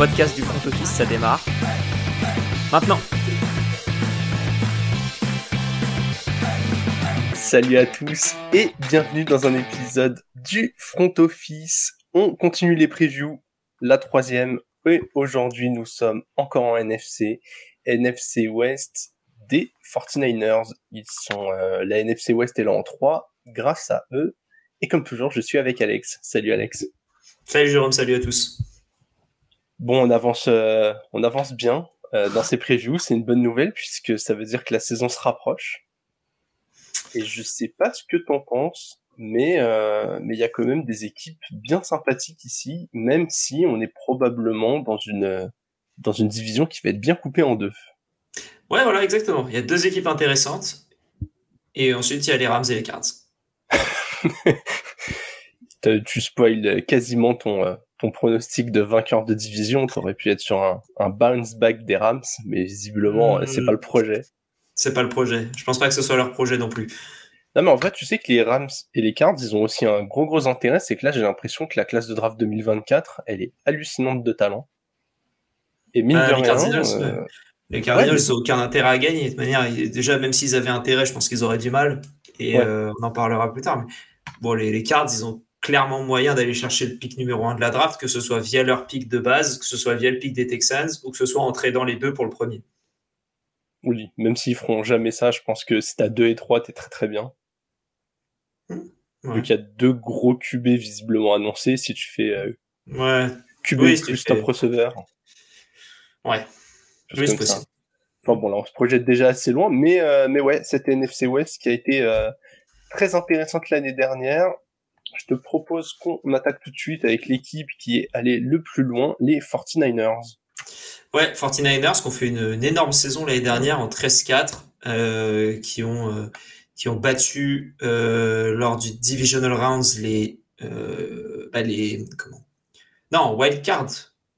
podcast du front office, ça démarre. Maintenant. Salut à tous et bienvenue dans un épisode du front office. On continue les previews, la troisième. Et aujourd'hui, nous sommes encore en NFC, NFC West des 49ers. Ils sont, euh, la NFC West est là en 3 grâce à eux. Et comme toujours, je suis avec Alex. Salut Alex. Salut Jérôme, salut à tous. Bon, on avance, euh, on avance bien euh, dans ces previews. C'est une bonne nouvelle puisque ça veut dire que la saison se rapproche. Et je sais pas ce que t'en penses, mais euh, mais il y a quand même des équipes bien sympathiques ici, même si on est probablement dans une dans une division qui va être bien coupée en deux. Ouais, voilà, exactement. Il y a deux équipes intéressantes, et ensuite il y a les Rams et les Cards. tu spoil quasiment ton, euh, ton pronostic de vainqueur de division. Tu aurais pu être sur un, un, bounce back des Rams, mais visiblement, mmh, c'est pas le projet. C'est pas le projet. Je pense pas que ce soit leur projet non plus. Non, mais en vrai, tu sais que les Rams et les Cards, ils ont aussi un gros, gros intérêt. C'est que là, j'ai l'impression que la classe de draft 2024, elle est hallucinante de talent. Et mine euh, de les Cardinals, euh... les Cardinals, ils n'ont aucun intérêt à gagner. De toute manière, déjà, même s'ils avaient intérêt, je pense qu'ils auraient du mal. Et ouais. euh, on en parlera plus tard. Mais bon, les, les Cards, ils ont clairement moyen d'aller chercher le pic numéro 1 de la draft, que ce soit via leur pic de base, que ce soit via le pic des Texans, ou que ce soit en dans les deux pour le premier. Oui, même s'ils feront jamais ça, je pense que si t'as 2 et 3, t'es très très bien. Mmh, ouais. Vu qu'il y a deux gros QB visiblement annoncés, si tu fais euh, ouais. QB oui, plus top fais... receveur. Ouais. Oui, c'est possible. Enfin bon, là, on se projette déjà assez loin, mais, euh, mais ouais, cette NFC West qui a été euh, très intéressante l'année dernière, je te propose qu'on attaque tout de suite avec l'équipe qui est allée le plus loin, les 49ers. Ouais, 49ers qui ont fait une, une énorme saison l'année dernière en 13-4, euh, qui ont euh, qui ont battu euh, lors du divisional rounds les bah les comment? Non, wild card.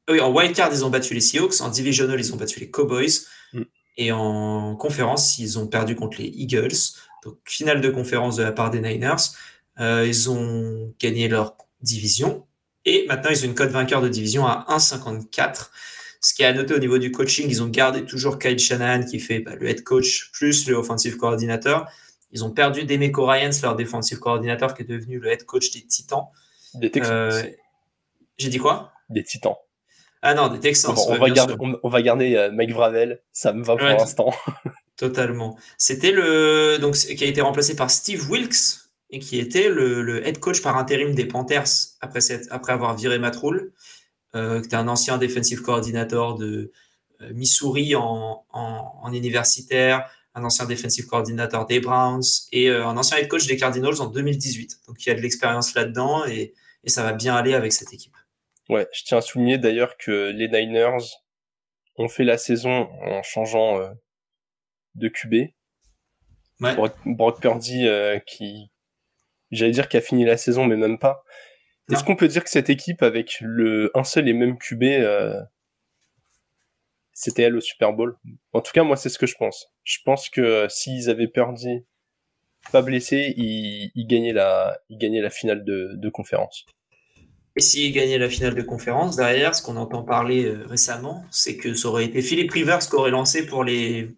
Oui, en wild card ils ont battu les Seahawks, en divisional ils ont battu les Cowboys mm. et en conférence ils ont perdu contre les Eagles. Donc finale de conférence de la part des Niners. Euh, ils ont gagné leur division et maintenant ils ont une cote vainqueur de division à 1,54. Ce qui est à noter au niveau du coaching, ils ont gardé toujours Kyle Shanahan qui fait bah, le head coach plus le offensive coordinateur. Ils ont perdu Demeco Ryans, leur defensive coordinateur qui est devenu le head coach des Titans. Des Texans. Euh, J'ai dit quoi? Des Titans. Ah non, des Texans. Bon, on, va garder, on, on, va garder, euh, Mike Vravel, ça me va pour ouais, l'instant. Totalement. C'était le donc qui a été remplacé par Steve Wilkes, et qui était le, le, head coach par intérim des Panthers après, cette, après avoir viré Matt Rule, euh, qui était un ancien defensive coordinator de euh, Missouri en, en, en, universitaire, un ancien defensive coordinator des Browns et euh, un ancien head coach des Cardinals en 2018. Donc il y a de l'expérience là-dedans et, et ça va bien aller avec cette équipe. Ouais, je tiens à souligner d'ailleurs que les Niners ont fait la saison en changeant euh, de QB. Ouais. Brock, Brock Purdy euh, qui, j'allais dire qu'il a fini la saison, mais même pas. Est-ce qu'on peut dire que cette équipe, avec le un seul et même QB, euh, c'était elle au Super Bowl? En tout cas, moi, c'est ce que je pense. Je pense que euh, s'ils avaient perdu, pas blessé, ils, ils, gagnaient la, ils gagnaient la finale de, de conférence. Et s'ils gagnaient la finale de conférence, derrière, ce qu'on entend parler euh, récemment, c'est que ça aurait été Philippe Rivers qui aurait lancé pour les,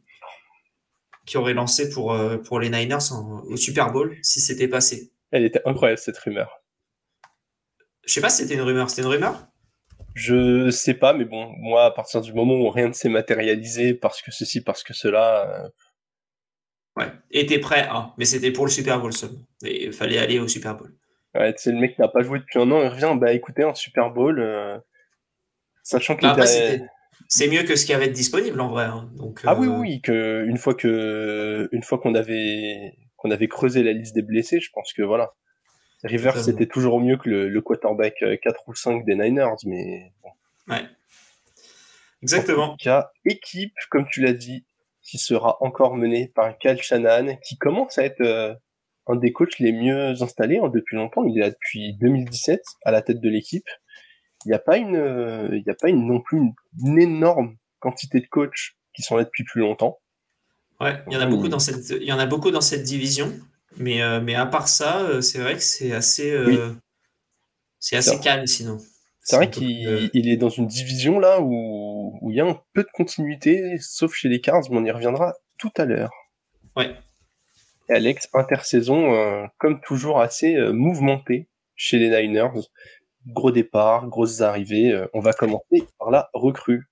qui aurait lancé pour, euh, pour les Niners en, au Super Bowl si c'était passé. Elle était incroyable cette rumeur. Je sais pas si c'était une rumeur. C'était une rumeur? Je sais pas, mais bon, moi, à partir du moment où rien ne s'est matérialisé parce que ceci, parce que cela. Euh... Ouais, et t'es prêt, hein, mais c'était pour le Super Bowl seulement. Il fallait aller au Super Bowl. Ouais, c'est le mec qui n'a pas joué depuis un an, il revient, bah écoutez, un Super Bowl, euh... sachant que. Bah, c'est mieux que ce qui avait disponible en vrai. Hein. Donc, ah euh... oui, oui, que une fois que une fois qu'on avait qu'on avait creusé la liste des blessés, je pense que voilà. Rivers, c'était toujours mieux que le, le, quarterback 4 ou 5 des Niners, mais bon. Ouais. Exactement. En tout cas, équipe, comme tu l'as dit, qui sera encore menée par Cal Shanahan, qui commence à être euh, un des coachs les mieux installés hein, depuis longtemps. Il est là depuis 2017 à la tête de l'équipe. Il n'y a pas une, euh, il n'y a pas une, non plus une, une, énorme quantité de coachs qui sont là depuis plus longtemps. Ouais, il y en a beaucoup dans cette, il y en a beaucoup dans cette division, mais euh, mais à part ça, euh, c'est vrai que c'est assez, euh, oui. c'est assez calme sinon. C'est vrai qu'il est dans une division là où, où il y a un peu de continuité, sauf chez les Cards, mais on y reviendra tout à l'heure. Ouais. Et Alex, intersaison, comme toujours, assez euh, mouvementé chez les Niners. Gros départ, grosses arrivées. On va commencer par la recrue.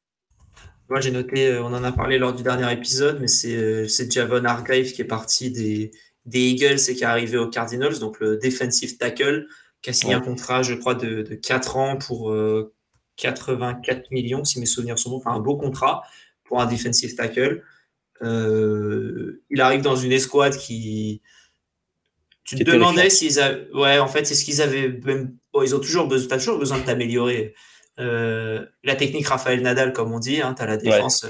Moi, j'ai noté, on en a parlé lors du dernier épisode, mais c'est Javon Hargrave qui est parti des, des Eagles et qui est arrivé aux Cardinals, donc le defensive tackle, qui a signé un contrat, je crois, de, de 4 ans pour 84 millions, si mes souvenirs sont bons, enfin un beau contrat pour un defensive tackle. Euh, il arrive dans une escouade qui. Tu te demandais s'ils avaient. Ouais, en fait, c'est ce qu'ils avaient. Même... ils ont toujours besoin, as toujours besoin de t'améliorer. Euh, la technique Raphaël Nadal, comme on dit, hein, tu as la défense. Euh,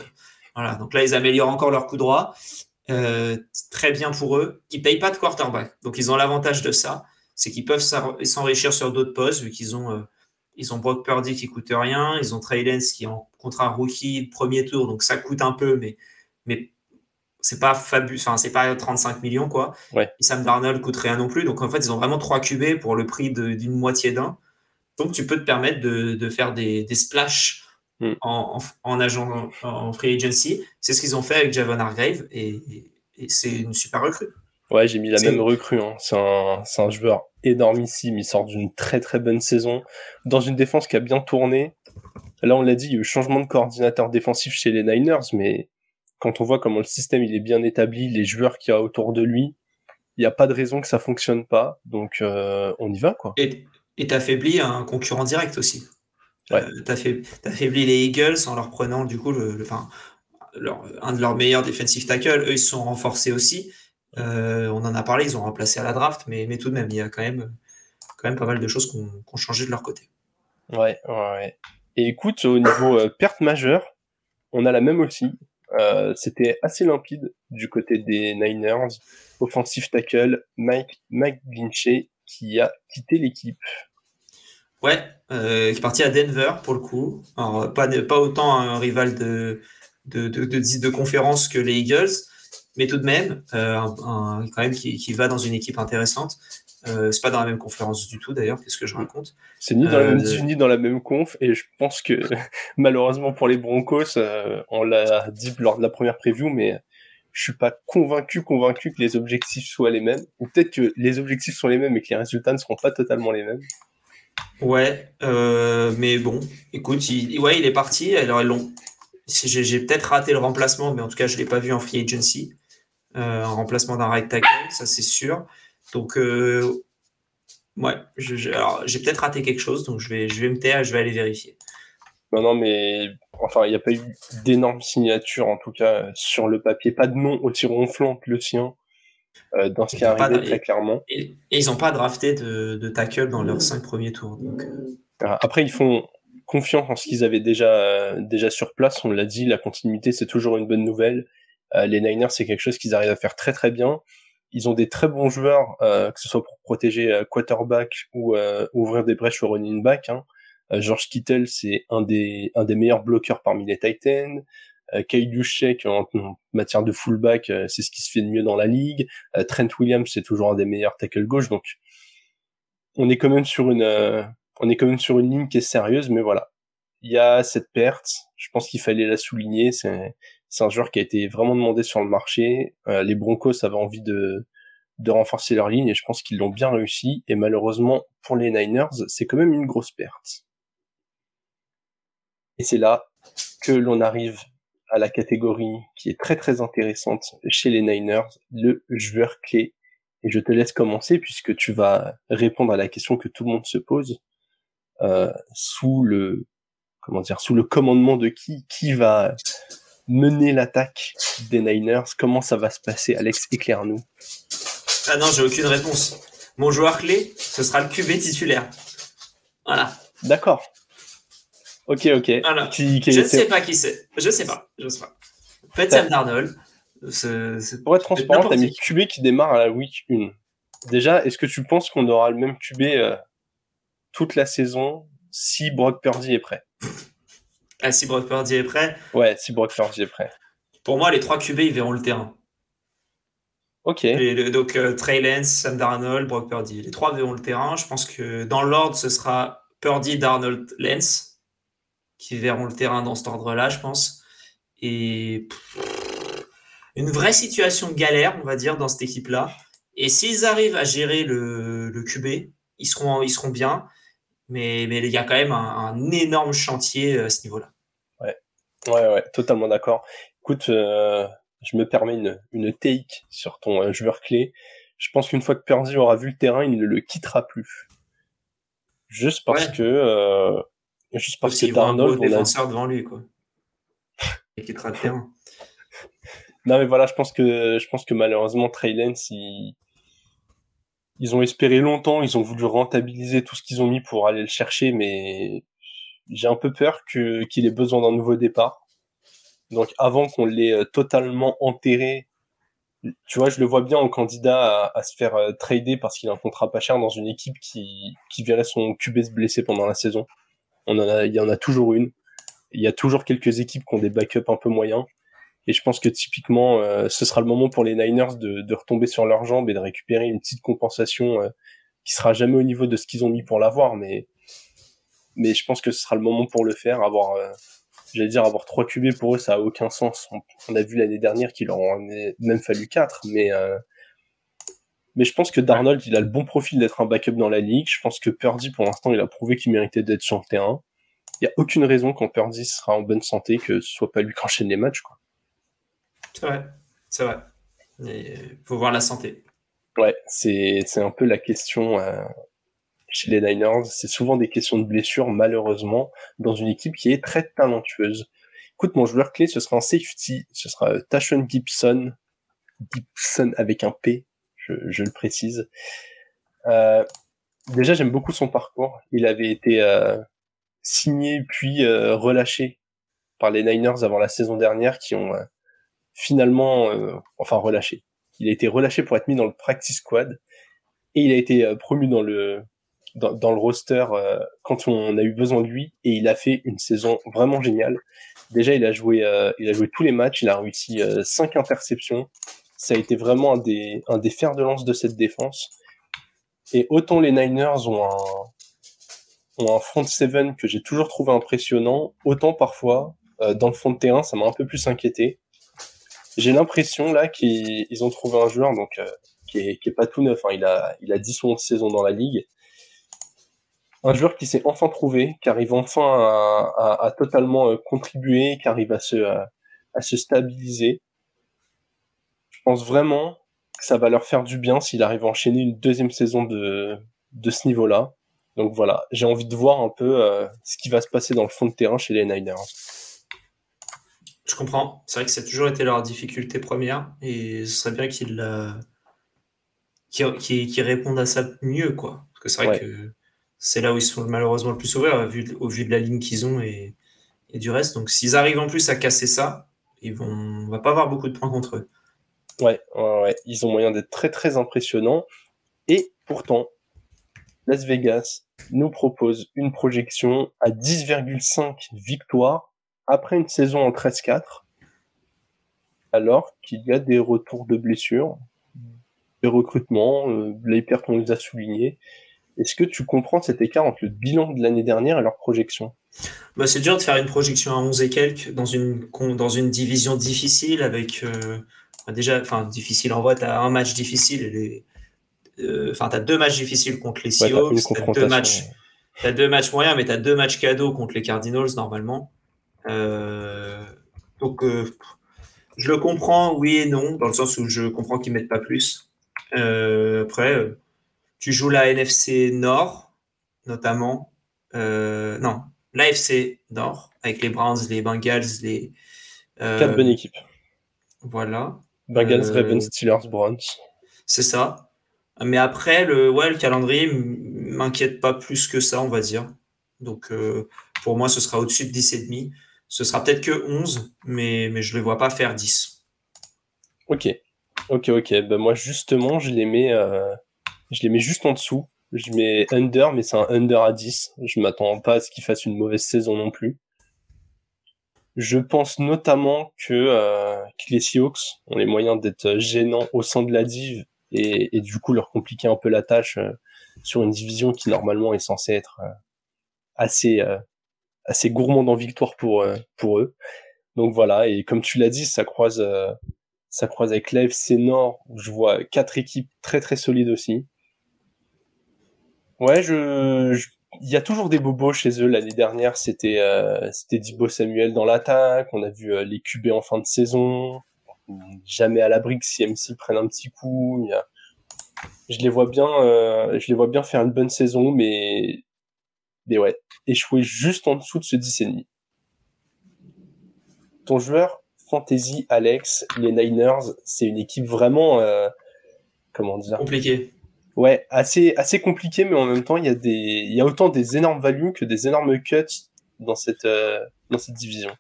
voilà, donc là, ils améliorent encore leur coup droit. très bien pour eux. Ils payent pas de quarterback. Donc, ils ont l'avantage de ça. C'est qu'ils peuvent s'enrichir sur d'autres postes, vu qu'ils ont. Ils ont Brock Purdy qui coûte rien. Ils ont Trey Lance qui est en contrat rookie premier tour, donc ça coûte un peu, mais, mais c'est pas fabuleux, enfin c'est pas 35 millions quoi. Ouais. Et Sam Darnold coûte rien non plus, donc en fait ils ont vraiment trois QB pour le prix d'une moitié d'un. Donc tu peux te permettre de, de faire des, des splashs mm. en, en, agent en free agency. C'est ce qu'ils ont fait avec Javon Hargrave et, et c'est une super recrue. Ouais, j'ai mis la même recrue. Hein. C'est un, un joueur énormissime. Il sort d'une très très bonne saison dans une défense qui a bien tourné. Là, on l'a dit, il y a eu changement de coordinateur défensif chez les Niners, mais quand on voit comment le système il est bien établi, les joueurs qu'il y a autour de lui, il n'y a pas de raison que ça fonctionne pas. Donc euh, on y va quoi. Et t'affaiblis un concurrent direct aussi. Ouais. Euh, t'affaiblis les Eagles en leur prenant du coup le, un de leurs meilleurs defensive tackles. Eux ils se sont renforcés aussi. Euh, on en a parlé, ils ont remplacé à la draft, mais, mais tout de même il y a quand même quand même pas mal de choses qui ont changé de leur côté. Ouais, ouais. Et écoute, au niveau perte majeure, on a la même aussi. Euh, c'était assez limpide du côté des Niners. Offensive tackle Mike McGlinchey qui a quitté l'équipe. Ouais, euh, qui est parti à Denver pour le coup. Alors, pas, pas autant un rival de, de, de, de, conférence que les Eagles, mais tout de même, euh, un, quand même qui, qui, va dans une équipe intéressante. Euh, c'est pas dans la même conférence du tout d'ailleurs, qu'est-ce que je raconte C'est ni dans la même euh, ni dans la même conf, et je pense que malheureusement pour les Broncos, euh, on l'a dit lors de la première preview, mais je suis pas convaincu convaincu que les objectifs soient les mêmes, ou peut-être que les objectifs sont les mêmes et que les résultats ne seront pas totalement les mêmes. Ouais, euh, mais bon, écoute, il, ouais, il est parti. Alors. J'ai peut-être raté le remplacement, mais en tout cas, je l'ai pas vu en free agency. Euh, en remplacement d'un right tackle, ça c'est sûr. Donc, euh, ouais, j'ai peut-être raté quelque chose, donc je vais, je vais me taire je vais aller vérifier. Non, non, mais enfin, il n'y a pas eu d'énormes signatures, en tout cas, sur le papier. Pas de nom aussi ronflant que le sien, euh, dans ce qui est arrivé très clairement. Et, ils n'ont pas drafté de, de, tackle dans leurs cinq premiers tours. Euh. Après, ils font confiance en ce qu'ils avaient déjà, déjà sur place. On l'a dit, la continuité, c'est toujours une bonne nouvelle. les Niners, c'est quelque chose qu'ils arrivent à faire très très bien. Ils ont des très bons joueurs, euh, que ce soit pour protéger euh, quarterback ou euh, ouvrir des brèches au running back. Hein. George Kittle, c'est un des meilleurs bloqueurs parmi les Titans. Euh, Kyle Juszczyk, en, matière de fullback, c'est ce qui se fait de mieux dans la ligue. Trent Williams, c'est toujours un des meilleurs tackle gauche. Donc, on est quand même sur une on est quand même sur une ligne qui est sérieuse, mais voilà. Il y a cette perte. Je pense qu'il fallait la souligner. C'est c'est un joueur qui a été vraiment demandé sur le marché. Euh, les Broncos avaient envie de, de renforcer leur ligne et je pense qu'ils l'ont bien réussi. Et malheureusement, pour les Niners, c'est quand même une grosse perte. Et c'est là que l'on arrive à la catégorie qui est très très intéressante chez les Niners, le joueur clé. Et je te laisse commencer puisque tu vas répondre à la question que tout le monde se pose euh, sous le comment dire sous le commandement de qui qui va mener l'attaque des Niners Comment ça va se passer, Alex Éclaire-nous. Ah non, j'ai aucune réponse. Mon joueur clé, ce sera le QB titulaire. Voilà. D'accord. Ok, ok. je ne sais pas qui c'est. Je sais pas. Je sais pas. Peut-être Sam Darnold. Pour être transparent, t'as mis le QB qui démarre à la week 1. Déjà, est-ce que tu penses qu'on aura le même QB euh, toute la saison si Brock Purdy est prêt? Ah, si Brock Purdy est prêt? Ouais, si Brock Purdy est prêt. Pour moi, les trois QB, ils verront le terrain. Ok. donc, euh, Trey Lance, Sam Darnold, Brock Purdy. Les trois verront le terrain. Je pense que dans l'ordre, ce sera Purdy, Darnold, Lens, qui verront le terrain dans cet ordre-là, je pense. Et une vraie situation de galère, on va dire, dans cette équipe-là. Et s'ils arrivent à gérer le, le QB, ils seront, ils seront bien. Mais, mais il y a quand même un, énorme chantier à ce niveau-là. Ouais, ouais, ouais, totalement d'accord. Écoute, euh, je me permets une, une take sur ton euh, joueur clé. Je pense qu'une fois que Purdy aura vu le terrain, il ne le quittera plus. Juste parce que, euh, juste parce, que Darnold, un défenseur devant lui, quoi. Il quittera le terrain. Non mais voilà, je pense que je pense que malheureusement Trey Lance, ils, ils ont espéré longtemps, ils ont voulu rentabiliser tout ce qu'ils ont mis pour aller le chercher, mais j'ai un peu peur que qu'il ait besoin d'un nouveau départ. Donc avant qu'on l'ait euh, totalement enterré, tu vois, je le vois bien en candidat à, se faire euh, trader parce qu'il a un contrat pas cher dans une équipe qui qui verrait son QB se blesser pendant la saison. On en a, il y en a toujours une. Il y a toujours quelques équipes qui ont des backups un peu moyens. Et je pense que typiquement, euh, ce sera le moment pour les Niners de, de, retomber sur leurs jambes et de récupérer une petite compensation euh, qui sera jamais au niveau de ce qu'ils ont mis pour l'avoir, mais mais je pense que ce sera le moment pour le faire. Avoir, euh, j'allais dire, avoir trois QB pour eux, ça a aucun sens. On, a vu l'année dernière qu'il leur en a même fallu quatre, mais mais je pense que Darnold, il a le bon profil d'être un backup dans la ligue. Je pense que Purdy, pour l'instant, il a prouvé qu'il méritait d'être sur le terrain. Il y a aucune raison quand Purdy sera en bonne santé que ce soit pas lui qui enchaîne les matchs, quoi. C'est vrai, c'est vrai. Il faut voir la santé. Ouais, c'est, c'est un peu la question euh, chez les Niners. C'est souvent des questions de blessure, malheureusement, dans une équipe qui est très talentueuse. Écoute, mon joueur clé, ce sera un safety. Ce sera euh, Tashon Gibson. Gibson avec un P, je, je le précise. Euh, déjà, j'aime beaucoup son parcours. Il avait été euh, signé puis euh, relâché par les Niners avant la saison dernière, qui ont finalement, euh, enfin relâché. Il a été relâché pour être mis dans le practice squad et il a été euh, promu dans le dans, le roster euh, quand on a eu besoin de lui et il a fait une saison vraiment géniale. Déjà, il a joué il a joué tous les matchs, il a réussi cinq interceptions. Ça a été vraiment un des un fers de lance de cette défense. Et autant les Niners ont un ont un front seven que j'ai toujours trouvé impressionnant, autant parfois dans le fond de terrain, ça m'a un peu plus inquiété j'ai l'impression là qu'ils ont trouvé un joueur donc euh, qui, est, qui est pas tout neuf. Hein. Il a il a 10 ou 11 saisons dans la ligue. Un joueur qui s'est enfin trouvé, qui arrive enfin à, totalement euh, contribuer, qui arrive à se stabiliser. Je pense vraiment que ça va leur faire du bien s'il arrive à enchaîner une deuxième saison de de ce niveau-là. Donc voilà, j'ai envie de voir un peu euh, ce qui va se passer dans le fond de terrain chez les Niners. Je comprends. C'est vrai que ça a toujours été leur difficulté première et ce serait bien qu'ils euh, répondent à ça mieux, quoi. Parce que c'est vrai que c'est là où ils sont malheureusement le plus ouverts au vu de, au vu de la ligne qu'ils ont et, et, du reste. Donc s'ils arrivent en plus à casser ça, ils vont, on va pas avoir beaucoup de points contre eux. Ouais, ouais, ouais. Ils ont moyen d'être très très impressionnants. Et pourtant, Las Vegas nous propose une projection à 10,5 victoires après une saison en 13-4, alors qu'il y a des retours de blessures, des recrutements, euh, les pertes on les a soulignés. Est-ce que tu comprends cet écart entre le bilan de l'année dernière et leur projection? Bah, C'est dur de faire une projection à 11 et quelques dans une, dans une division difficile avec... Euh, déjà, enfin, difficile en vrai, tu as un match difficile et les... Euh, enfin, tu as deux matchs difficiles contre les Seahawks, tu as, deux matchs, as deux matchs moyens, mais tu as deux matchs cadeaux contre les Cardinals normalement. Euh, donc, euh, je le comprends, oui et non, dans le sens où je comprends qu'ils mettent pas plus. Euh, après, tu joues la NFC Nord, notamment. non, l'AFC Nord, avec les Browns, les Bengals, les. Quatre bonnes équipes. Voilà. Bengals, Ravens, Steelers, Browns. C'est ça. Mais après, le, ouais, le calendrier m'inquiète pas plus que ça, on va dire. Donc, pour moi, ce sera au-dessus de 10,5. Ce sera peut-être que 11, mais, mais je ne les vois pas faire 10. Ok. Ok, ok. Ben moi, justement, je les mets, euh, je les mets juste en dessous. Je mets under, mais c'est un under à 10. Je m'attends pas à ce qu'ils fassent une mauvaise saison non plus. Je pense notamment que, euh, que les Seahawks ont les moyens d'être gênants au sein de la div et, et, du coup leur compliquer un peu la tâche euh, sur une division qui normalement est censée être assez assez gourmand en victoire pour pour eux. Donc voilà, et comme tu l'as dit, ça croise ça croise avec l'AFC Nord, où je vois quatre équipes très très solides aussi. Ouais, je, il y a toujours des bobos chez eux. L'année dernière, c'était euh, c'était Dibo Samuel dans l'attaque. On a vu euh, les QB en fin de saison. Jamais à l'abri que CMC prenne un petit coup. Je les vois bien, euh, je les vois bien faire une bonne saison, mais mais ouais, échouer juste en dessous de ce 10 et demi. Ton joueur fantasy, Alex, les Niners, c'est une équipe vraiment, euh, comment dire? Compliqué. Ouais, assez assez compliqué, mais en même temps, il y a des, il y a autant des énormes values que des énormes cuts dans cette euh, dans cette division.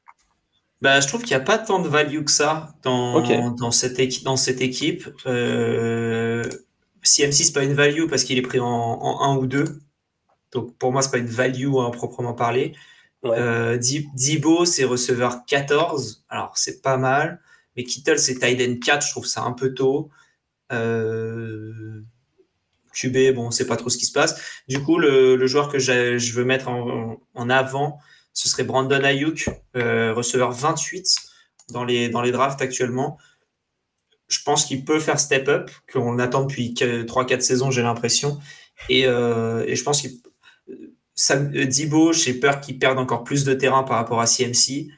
Bah, je trouve qu'il n'y a pas tant de value que ça dans dans cette équipe dans cette équipe. Euh, CMC c'est pas une value parce qu'il est pris en, en 1 ou 2. Donc pour moi c'est pas une value à proprement parler. Euh, Dibo, c'est receveur 14. Alors, c'est pas mal. Mais Kittle, c'est tight end 4. Je trouve ça un peu tôt. Euh... QB, bon, c'est pas trop ce qui se passe. Du coup, le, joueur que je veux mettre en, avant, ce serait Brandon Ayuk, euh, receveur 28 dans les, dans les drafts actuellement. Je pense qu'il peut faire step up, qu'on attend depuis 3-4 saisons, j'ai l'impression. Et, euh, je pense Sam, euh, Dibo, j'ai peur qu'il perde encore plus de terrain par rapport à CMC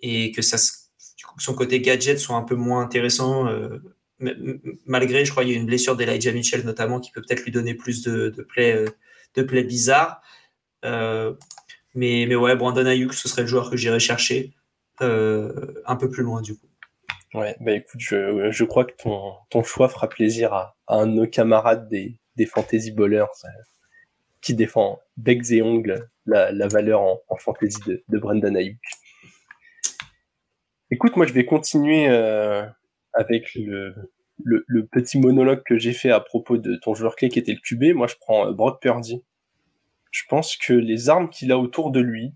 et que son côté gadget soit un peu moins intéressant. Malgré, je crois, il y a une blessure d'Elijah Mitchell notamment qui peut peut-être lui donner plus de, de plays, euh, de play bizarres. mais, mais ouais, Brandon Ayuk, ce serait le joueur que j'irais chercher un peu plus loin du coup. Ouais, bah écoute, je, je crois que ton, ton choix fera plaisir à, un de nos camarades des, des fantasy bowlers qui défend becs et ongles la, valeur en, fantasy de, de Brendan Ayuk. Écoute, moi je vais continuer euh, avec le, le, le, petit monologue que j'ai fait à propos de ton joueur clé qui était le QB. Moi je prends euh, Brock Purdy. Je pense que les armes qu'il a autour de lui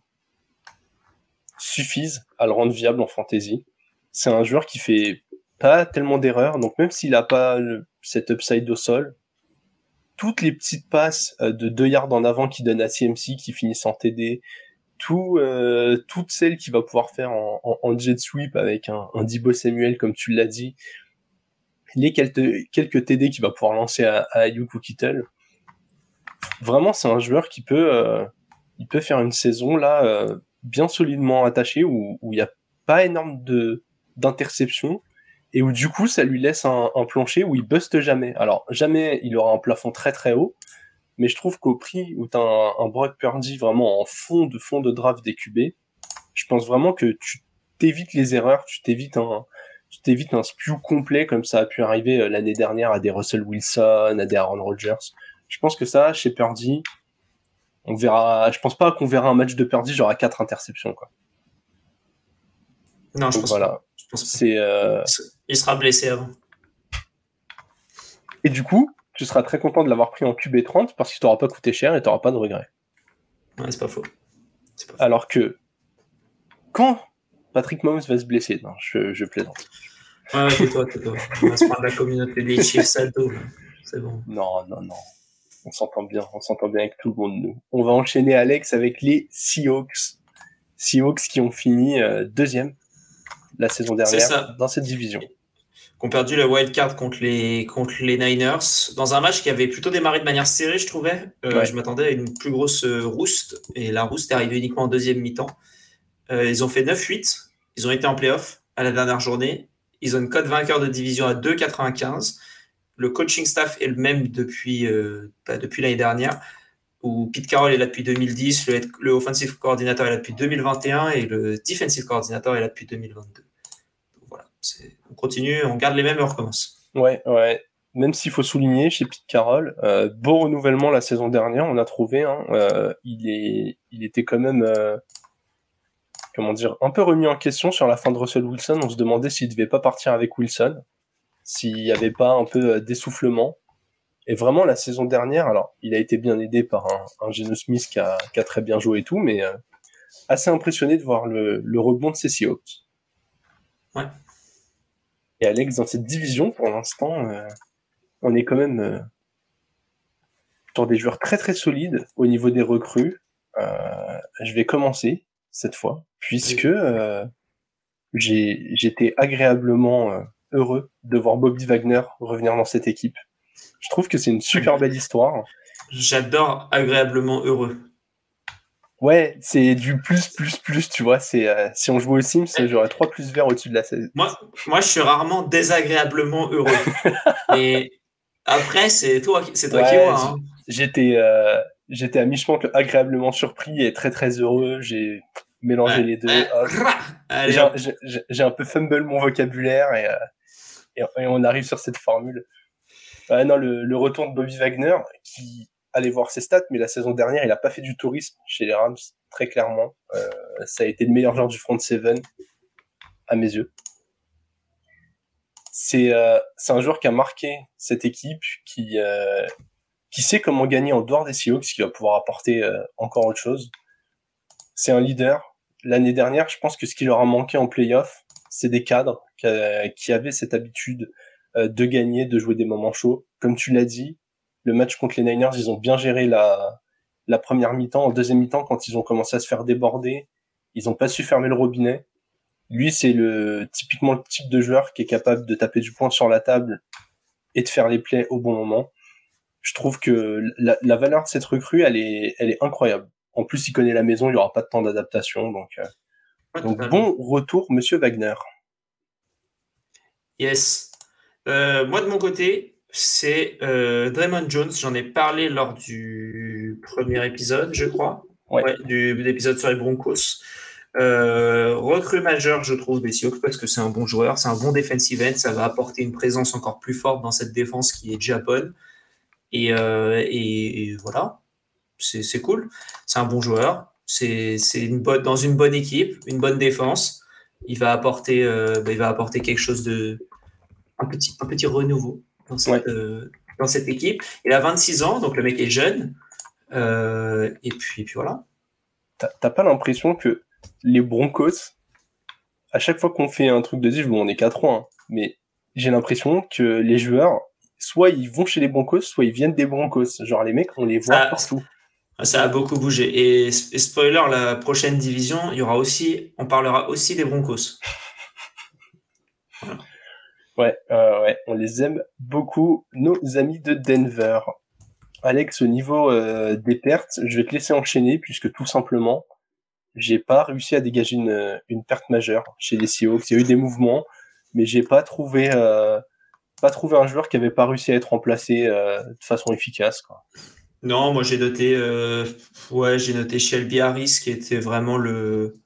suffisent à le rendre viable en fantasy. C'est un joueur qui fait pas tellement d'erreurs, donc même s'il a pas cet upside au sol, toutes les petites passes euh, de deux yards en avant qui donnent à CMC qui finissent en TD, tout, euh, toutes celles qu'il va pouvoir faire en, en, jet sweep avec un, un Dibo Samuel comme tu l'as dit, les quelques, TD qu'il va pouvoir lancer à, à Ayuk Kittle. Vraiment, c'est un joueur qui peut, euh, il peut faire une saison là euh, bien solidement attachée où il n'y a pas énorme de d'interceptions et où du coup ça lui laisse un, plancher où il buste jamais. Alors jamais il aura un plafond très très haut, mais je trouve qu'au prix où tu as un, Brock Purdy vraiment en fond de fond de draft des je pense vraiment que tu t'évites les erreurs, tu t'évites un tu t'évites un spew complet comme ça a pu arriver euh, l'année dernière à des Russell Wilson, à des Aaron Rodgers. Je pense que ça chez Purdy, on verra je pense pas qu'on verra un match de Purdy genre à quatre interceptions quoi. Non, je pense voilà. Pas. C'est. Euh... Il sera blessé avant. Et du coup, tu seras très content de l'avoir pris en QB30 parce qu'il t'aura pas coûté cher et t'auras pas de regrets. Ouais, c'est pas faux. Pas faux. Alors que quand Patrick Mahomes va se blesser, non, je, je plaisante. Ouais, c'est toi, c'est toi. On va se prendre la communauté des Chiefs Salto. C'est bon. Non, non, non. On s'entend bien, on s'entend bien avec tout le monde. Nous. On va enchaîner Alex avec les Seahawks. Seahawks qui ont fini euh, deuxième la saison dernière dans cette division. Qui ont perdu le wild card contre les, contre les Niners dans un match qui avait plutôt démarré de manière serrée, je trouvais. Euh, je m'attendais à une plus grosse euh, rouste et la rouste est arrivée uniquement en deuxième mi-temps. Euh, ils ont fait 9-8. Ils ont été en playoff à la dernière journée. Ils ont une cote vainqueur de division à 2,95. Le coaching staff est le même depuis, bah, depuis l'année dernière où Pete Carroll est là depuis 2010, le, offensive coordinator est là depuis 2021 et le defensive coordinator est là depuis 2022. voilà, on continue, on garde les mêmes et on recommence. Ouais, ouais. Même s'il faut souligner chez Pete Carroll, euh, beau renouvellement la saison dernière, on a trouvé. Hein, euh, il est, il était quand même, euh, comment dire, un peu remis en question sur la fin de Russell Wilson. On se demandait s'il devait pas partir avec Wilson, s'il y avait pas un peu d'essoufflement. Et vraiment, la saison dernière, alors, il a été bien aidé par un, un Geno Smith qui a, qui a, très bien joué et tout, mais euh, assez impressionné de voir le, le rebond de ses Seahawks. Ouais. Et Alex, dans cette division, pour l'instant, euh, on est quand même euh, sur des joueurs très très solides au niveau des recrues. je vais commencer cette fois, puisque j'ai j'étais agréablement heureux de voir Bobby Wagner revenir dans cette équipe. Je trouve que c'est une super belle histoire. J'adore agréablement heureux. Ouais, c'est du plus, plus, plus, tu vois. C'est euh, Si on jouait aux Sims, j'aurais 3 plus verts au-dessus de la 16. Moi, moi, je suis rarement désagréablement heureux. Et après, c'est toi, c'est toi qui vois. Hein. J'étais euh, j'étais à mi-chemin agréablement surpris et très, très heureux. J'ai mélangé les deux. J'ai un peu fumble mon vocabulaire et, euh, et, on arrive sur cette formule. non, le, le retour de Bobby Wagner, qui aller voir ses stats, mais la saison dernière, il a pas fait du tourisme chez les Rams, très clairement. Euh, ça a été le meilleur joueur du front seven, à mes yeux. C'est euh, un joueur qui a marqué cette équipe, qui qui sait comment gagner en dehors des Seahawks, qui va pouvoir apporter euh, encore autre chose. C'est un leader. L'année dernière, je pense que ce qui leur a manqué en playoff, c'est des cadres qui, qui avaient cette habitude de gagner, de jouer des moments chauds. Comme tu l'as dit, le match contre les Niners, ils ont bien géré la, première mi-temps. En deuxième mi-temps, quand ils ont commencé à se faire déborder, ils ont pas su fermer le robinet. Lui, c'est le typiquement le type de joueur qui est capable de taper du poing sur la table et de faire les plays au bon moment. Je trouve que la, la valeur de cette recrue, elle est, elle est incroyable. En plus, il connaît la maison, il y aura pas de temps d'adaptation, donc, euh, donc bon retour, Monsieur Wagner. Yes. Euh, moi de mon côté, c'est euh, Draymond Jones. J'en ai parlé lors du premier épisode, je crois. Ouais. du, de l'épisode sur les Broncos. Euh, recrue majeur, je trouve, des Seahawks parce que c'est un bon joueur, c'est un bon defensive end, ça va apporter une présence encore plus forte dans cette défense qui est Japon. Et, euh, et, voilà, c'est cool. C'est un bon joueur, c'est une bonne, dans une bonne équipe, une bonne défense. Il va apporter, euh, bah, il va apporter quelque chose de un petit, un petit renouveau dans cette, euh, dans cette équipe. Il a 26 ans, donc le mec est jeune. Euh, et, puis, puis voilà. T'as pas l'impression que les Broncos, à chaque fois qu'on fait un truc de div, bon, on est 4 ans, hein, mais j'ai l'impression que les joueurs, soit ils vont chez les Broncos, soit ils viennent des Broncos. Genre les mecs, on les voit partout. Ça a beaucoup bougé. Et, et, spoiler, la prochaine division, il y aura aussi, on parlera aussi des Broncos. Voilà. Ouais, euh, ouais, on les aime beaucoup, nos amis de Denver. Alex, au niveau euh, des pertes, je vais te laisser enchaîner puisque tout simplement, j'ai pas réussi à dégager une, une perte majeure chez les Seahawks. Il y a eu des mouvements, mais j'ai pas trouvé euh, pas trouvé un joueur qui avait pas réussi à être remplacé euh, de façon efficace. Quoi. Non, moi j'ai noté euh, ouais j'ai noté Shelby Harris qui était vraiment le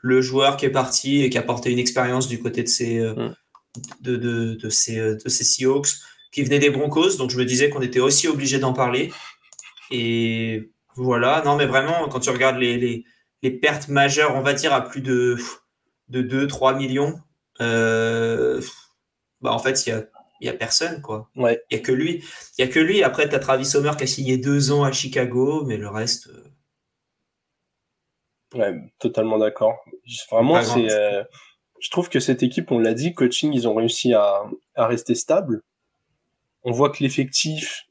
le joueur qui est parti et qui a apporté une expérience du côté de ses mm de, de, de, ces, de ces Seahawks qui venaient des Broncos. Donc je me disais qu'on était aussi obligé d'en parler. Et voilà, non, mais vraiment, quand tu regardes les, les, les pertes majeures, on va dire à plus de, de 2-3 millions, euh, bah en fait, il y a, y a personne, quoi. Ouais. Il y a que lui. Il y a que lui. Après, tu as Travis Homer qui a signé deux ans à Chicago, mais le reste. Euh, ouais, totalement d'accord. Vraiment, c'est je trouve que cette équipe, on l'a dit, coaching, ils ont réussi à, à rester stable. On voit que l'effectif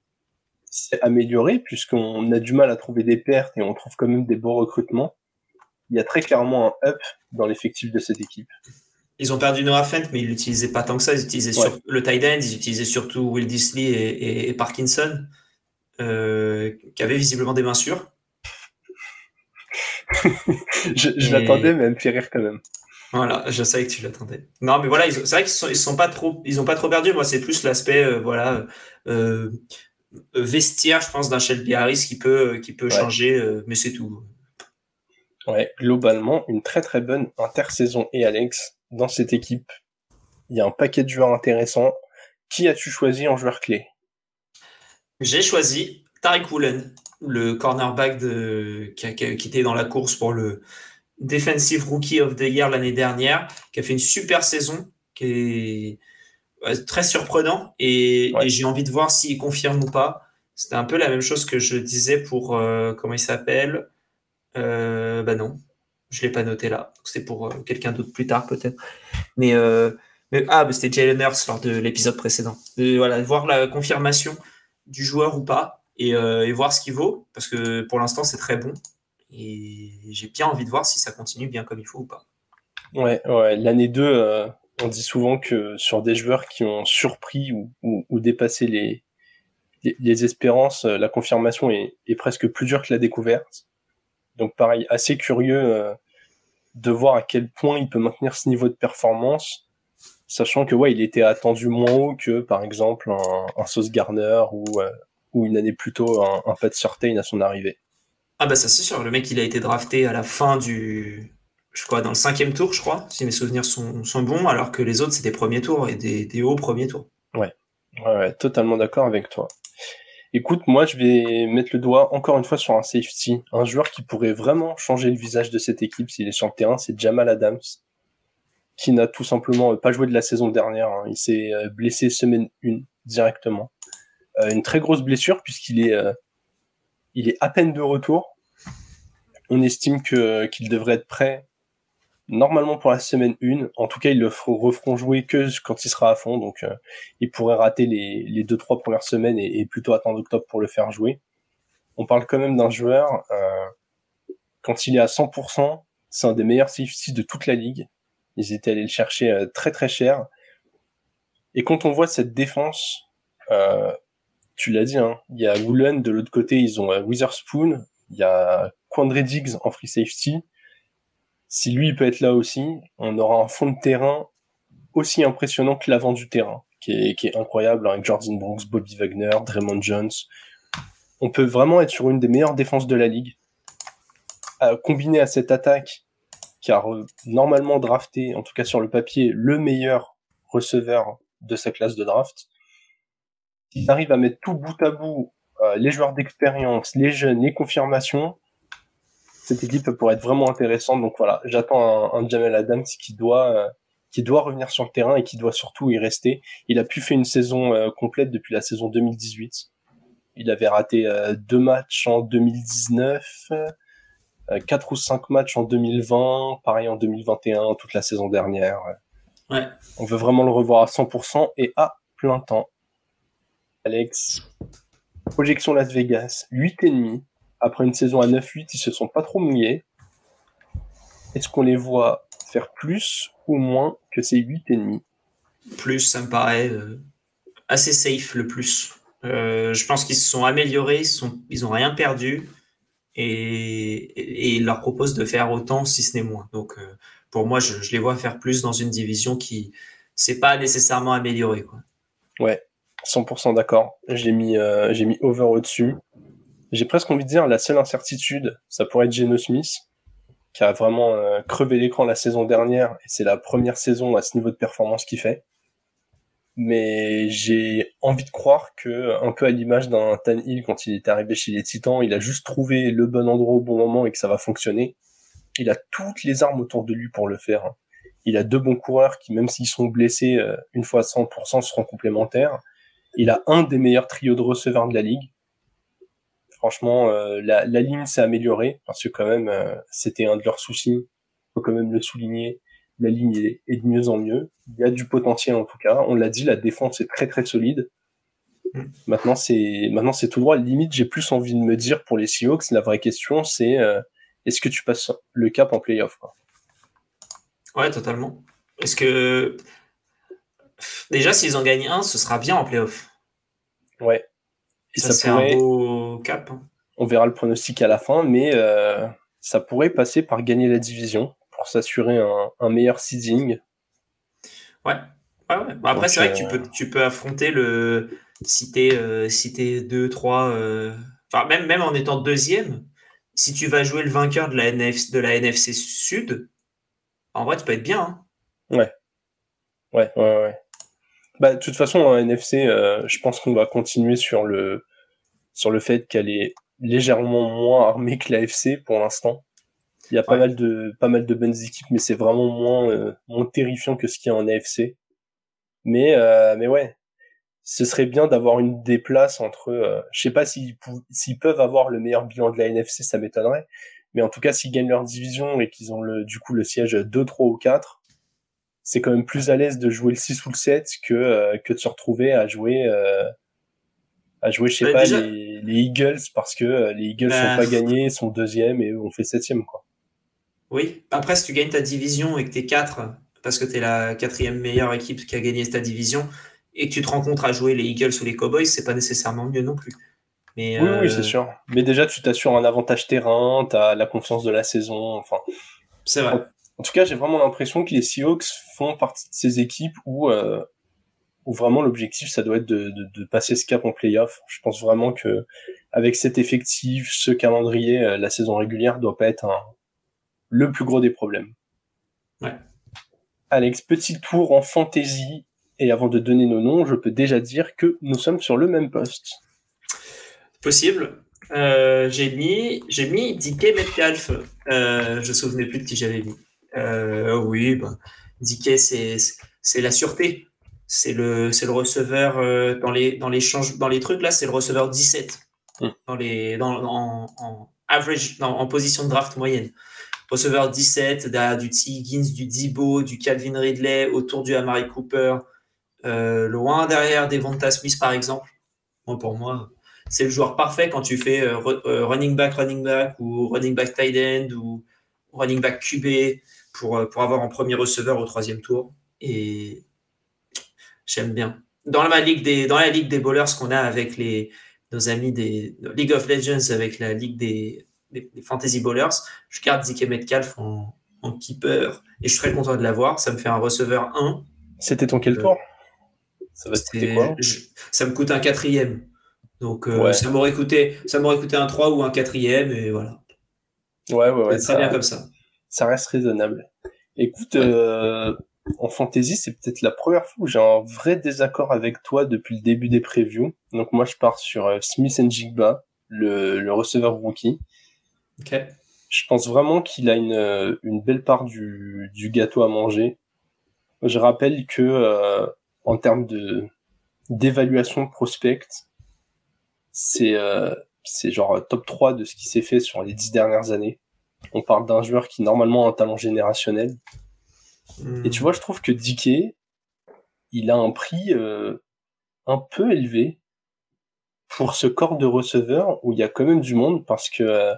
s'est amélioré puisqu'on a du mal à trouver des pertes et on trouve quand même des bons recrutements. Il y a très clairement un up dans l'effectif de cette équipe. Ils ont perdu Noah Fent, mais ils l'utilisaient pas tant que ça. Ils utilisaient sur le tight end, ils utilisaient surtout Will Disley et, et, Parkinson, euh, qui avaient visiblement des mains sûres. je, je l'attendais, mais elle me fait rire quand même. Voilà, je savais que tu l'attendais. Non, mais voilà, c'est vrai qu'ils sont, ils sont pas trop, ils ont pas trop perdu. Moi, c'est plus l'aspect, euh, voilà, euh, euh, vestiaire, je pense, d'un Shelby Harris qui peut, qui peut changer, mais c'est tout. Ouais, globalement, une très très bonne intersaison. Et Alex, dans cette équipe, il y a un paquet de joueurs intéressants. Qui as-tu choisi en joueur clé? J'ai choisi Tariq Woolen, le cornerback de, qui, qui était dans la course pour le Defensive Rookie of the Year l'année dernière, qui a fait une super saison, qui est très surprenant. Et, j'ai envie de voir s'il confirme ou pas. C'était un peu la même chose que je disais pour, euh, comment il s'appelle? Euh, Bah non, je l'ai pas noté là. C'est pour euh, quelqu'un d'autre plus tard peut-être. Mais, euh, mais, ah, c'était Jalen Hurts lors de l'épisode précédent. voilà, voir la confirmation du joueur ou pas et, et voir ce qu'il vaut, parce que pour l'instant c'est très bon Et j'ai bien envie de voir si ça continue bien comme il faut ou pas. Ouais, ouais. l'année 2, euh, on dit souvent que sur des joueurs qui ont surpris ou, ou, dépassé les, les, espérances, euh, la confirmation est, est, presque plus dure que la découverte. Donc pareil, assez curieux euh, de voir à quel point il peut maintenir ce niveau de performance, sachant que ouais, il était attendu moins haut que par exemple un, un Sauce Garner ou, ou une année plus tôt un, un Pat Surtain à son arrivée. Ah bah ça c'est sûr, le mec il a été drafté à la fin du, je crois dans le cinquième tour, je crois, si mes souvenirs sont, sont bons, alors que les autres c'était premier tour et des, des hauts premiers tours. Ouais. ouais, totalement d'accord avec toi. Écoute, moi je vais mettre le doigt encore une fois sur un safety, un joueur qui pourrait vraiment changer le visage de cette équipe s'il est sur le terrain, c'est Jamal Adams, qui n'a tout simplement pas joué de la saison dernière. Hein. Il s'est euh, blessé semaine 1 directement. Euh, une très grosse blessure puisqu'il est euh, il est à peine de retour. On estime que qu'il devrait être prêt normalement pour la semaine 1. En tout cas, ils le referont jouer que quand il sera à fond. Donc, euh, il pourrait rater les, les deux trois premières semaines et, plutôt attendre octobre pour le faire jouer. On parle quand même d'un joueur euh, quand il est à 100%, c'est un des meilleurs safety de toute la ligue. Ils étaient allés le chercher euh, très très cher. Et quand on voit cette défense, euh, tu l'as dit, hein, il y a Woolen de l'autre côté, ils ont euh, Witherspoon, il y a Quandre Diggs en free safety. Si lui peut être là aussi, on aura un fond de terrain aussi impressionnant que l'avant du terrain, qui est, qui est incroyable avec Jordan Brooks, Bobby Wagner, Draymond Jones. On peut vraiment être sur une des meilleures défenses de la ligue. Euh, combiné à cette attaque, qui a normalement drafté, en tout cas sur le papier, le meilleur receveur de sa classe de draft, s'ils arrivent à mettre tout bout à bout, euh, les joueurs d'expérience, les jeunes, les confirmations, cette équipe pourrait être vraiment intéressante. Donc voilà, j'attends un, Jamel Adams qui doit euh, qui doit revenir sur le terrain et qui doit surtout y rester. Il a pu faire une saison euh, complète depuis la saison 2018. Il avait raté deux matchs en 2019, quatre ou cinq matchs en 2020, pareil en 2021, toute la saison dernière. Ouais. On veut vraiment le revoir à 100% et à plein temps. Alex. Projection Las Vegas, 8,5. Après une saison à 9-8, ils se sont pas trop mouillés. Est-ce qu'on les voit faire plus ou moins que ces 8,5 Plus, ça me paraît euh, assez safe le plus. Euh, je pense qu'ils se sont améliorés, ils, sont, ils ont rien perdu et, et, ils leur proposent de faire autant si ce n'est moins. Donc euh, pour moi, je, je, les vois faire plus dans une division qui s'est pas nécessairement améliorée. Quoi. Ouais, 100% d'accord. J'ai mis, euh, j'ai mis over au-dessus. J'ai presque envie de dire la seule incertitude, ça pourrait être Geno Smith, qui a vraiment euh, crevé l'écran la saison dernière, et c'est la première saison à ce niveau de performance qu'il fait. Mais j'ai envie de croire que, un peu à l'image d'un Tan Hill quand il est arrivé chez les Titans, il a juste trouvé le bon endroit au bon moment et que ça va fonctionner. Il a toutes les armes autour de lui pour le faire. Il a deux bons coureurs qui, même s'ils sont blessés, euh, une fois à 100%, seront complémentaires. Il a un des meilleurs trios de receveurs de la ligue. Franchement, euh, la, la, ligne s'est améliorée parce que quand même, euh, c'était un de leurs soucis. Faut quand même le souligner. La ligne est, est, de mieux en mieux. Il y a du potentiel en tout cas. On l'a dit, la défense est très très solide. Maintenant, c'est maintenant c'est tout droit. Limite, j'ai plus envie de me dire pour les Seahawks, la vraie question, c'est euh, est-ce que tu passes le cap en playoff quoi? Ouais, totalement. Est-ce que Déjà, s'ils en gagnent un, ce sera bien en playoff. Ouais. Et ça, c'est un beau cap. Hein. On verra le pronostic à la fin, mais euh, ça pourrait passer par gagner la division pour s'assurer un, meilleur seeding. Ouais. ouais, ouais. après, c'est vrai que tu peux, tu peux affronter le. Si t'es euh, si 2, 3. Euh... Enfin, même, même en étant deuxième, si tu vas jouer le vainqueur de la, NF, de la NFC Sud, en vrai, tu peux être bien. Hein. Ouais. Ouais, ouais, ouais. Bah, de toute façon, en NFC, euh, je pense qu'on va continuer sur le sur le fait qu'elle est légèrement moins armée que la FC pour l'instant. Il y a pas mal de pas mal de bonnes équipes, mais c'est vraiment moins euh, moins terrifiant que ce qu'il y a en AFC. Mais euh, mais ouais, ce serait bien d'avoir une des places entre. Euh, je sais pas s'ils s'ils peuvent avoir le meilleur bilan de la NFC, ça m'étonnerait. Mais en tout cas, s'ils gagnent leur division et qu'ils ont le du coup le siège 2, 3 ou 4, c'est quand même plus à l'aise de jouer le 6 ou le 7 que, euh, que de se retrouver à jouer euh, à jouer, je sais Bah, pas, déjà- les, les Eagles parce que euh, les Eagles Bah, sont pas gagnés, sont deuxième et eux, on fait septième, quoi. Oui. Après, si tu gagnes ta division et que t'es 4, parce que t'es la quatrième meilleure équipe qui a gagné ta division, et que tu te rencontres à jouer les Eagles ou les Cowboys, c'est pas nécessairement mieux non plus. Mais, Oui, euh, oui, c'est sûr. Mais déjà, tu t'assures un avantage terrain, t'as la confiance de la saison, enfin. C'est vrai. En tout cas, j'ai vraiment l'impression que les Seahawks font partie de ces équipes où, euh, où vraiment l'objectif, ça doit être de, de, de passer ce cap en playoff. Je pense vraiment que avec cet effectif, ce calendrier, euh, la saison régulière doit pas être un, le plus gros des problèmes. Ouais. Alex, petit tour en fantasy. Et avant de donner nos noms, je peux déjà dire que nous sommes sur le même poste. Possible. Euh, j'ai mis, j'ai mis Metcalf. Euh, je me souvenais plus de qui j'avais mis. Euh, oui, bah, c'est, la sûreté. C'est le, le receveur euh, dans les, dans les change, dans les trucs là, c'est le receveur 17 Hmm. dans les, dans, en, en average, non, en position de draft moyenne. Receveur 17, da- du T. Higgins, du Debo, du Calvin Ridley, autour du Amari Cooper, euh, loin derrière Devonta Smith par exemple. Moi, pour moi, c'est le joueur parfait quand tu fais running back, running back ou running back tight end ou running back QB pour, euh, pour avoir en premier receveur au troisième tour. Et j'aime bien. Dans la ligue des, dans la ligue des bowlers qu'on a avec les, nos amis des League of Legends, avec la ligue des, des, des Fantasy Bowlers, je garde Zeke Metcalf en, en keeper et je suis très content de l'avoir. Ça me fait un receveur 1. C'était ton quel tour? Ça quoi? je- ça me coûte un quatrième. Donc euh, Ouais. ça m'aurait coûté, ça m'aurait coûté un 3 ou un quatrième et voilà. Ouais, ouais, ouais. C'est très ça- bien comme ça. Ça reste raisonnable. Écoute, euh, en fantasy, c'est peut-être la première fois où j'ai un vrai désaccord avec toi depuis le début des previews. Donc moi, je pars sur euh, Smith and Jigba, le, le receveur rookie. Ok. Je pense vraiment qu'il a une, euh, une belle part du, du gâteau à manger. Je rappelle que euh, en termes de d'évaluation prospect, c'est euh, c'est genre top 3 de ce qui s'est fait sur les dix dernières années. On parle d'un joueur qui normalement a un talent générationnel. Hmm. Et tu vois, je trouve que Dickey, il a un prix euh, un peu élevé pour ce corps de receveur où il y a quand même du monde parce que euh,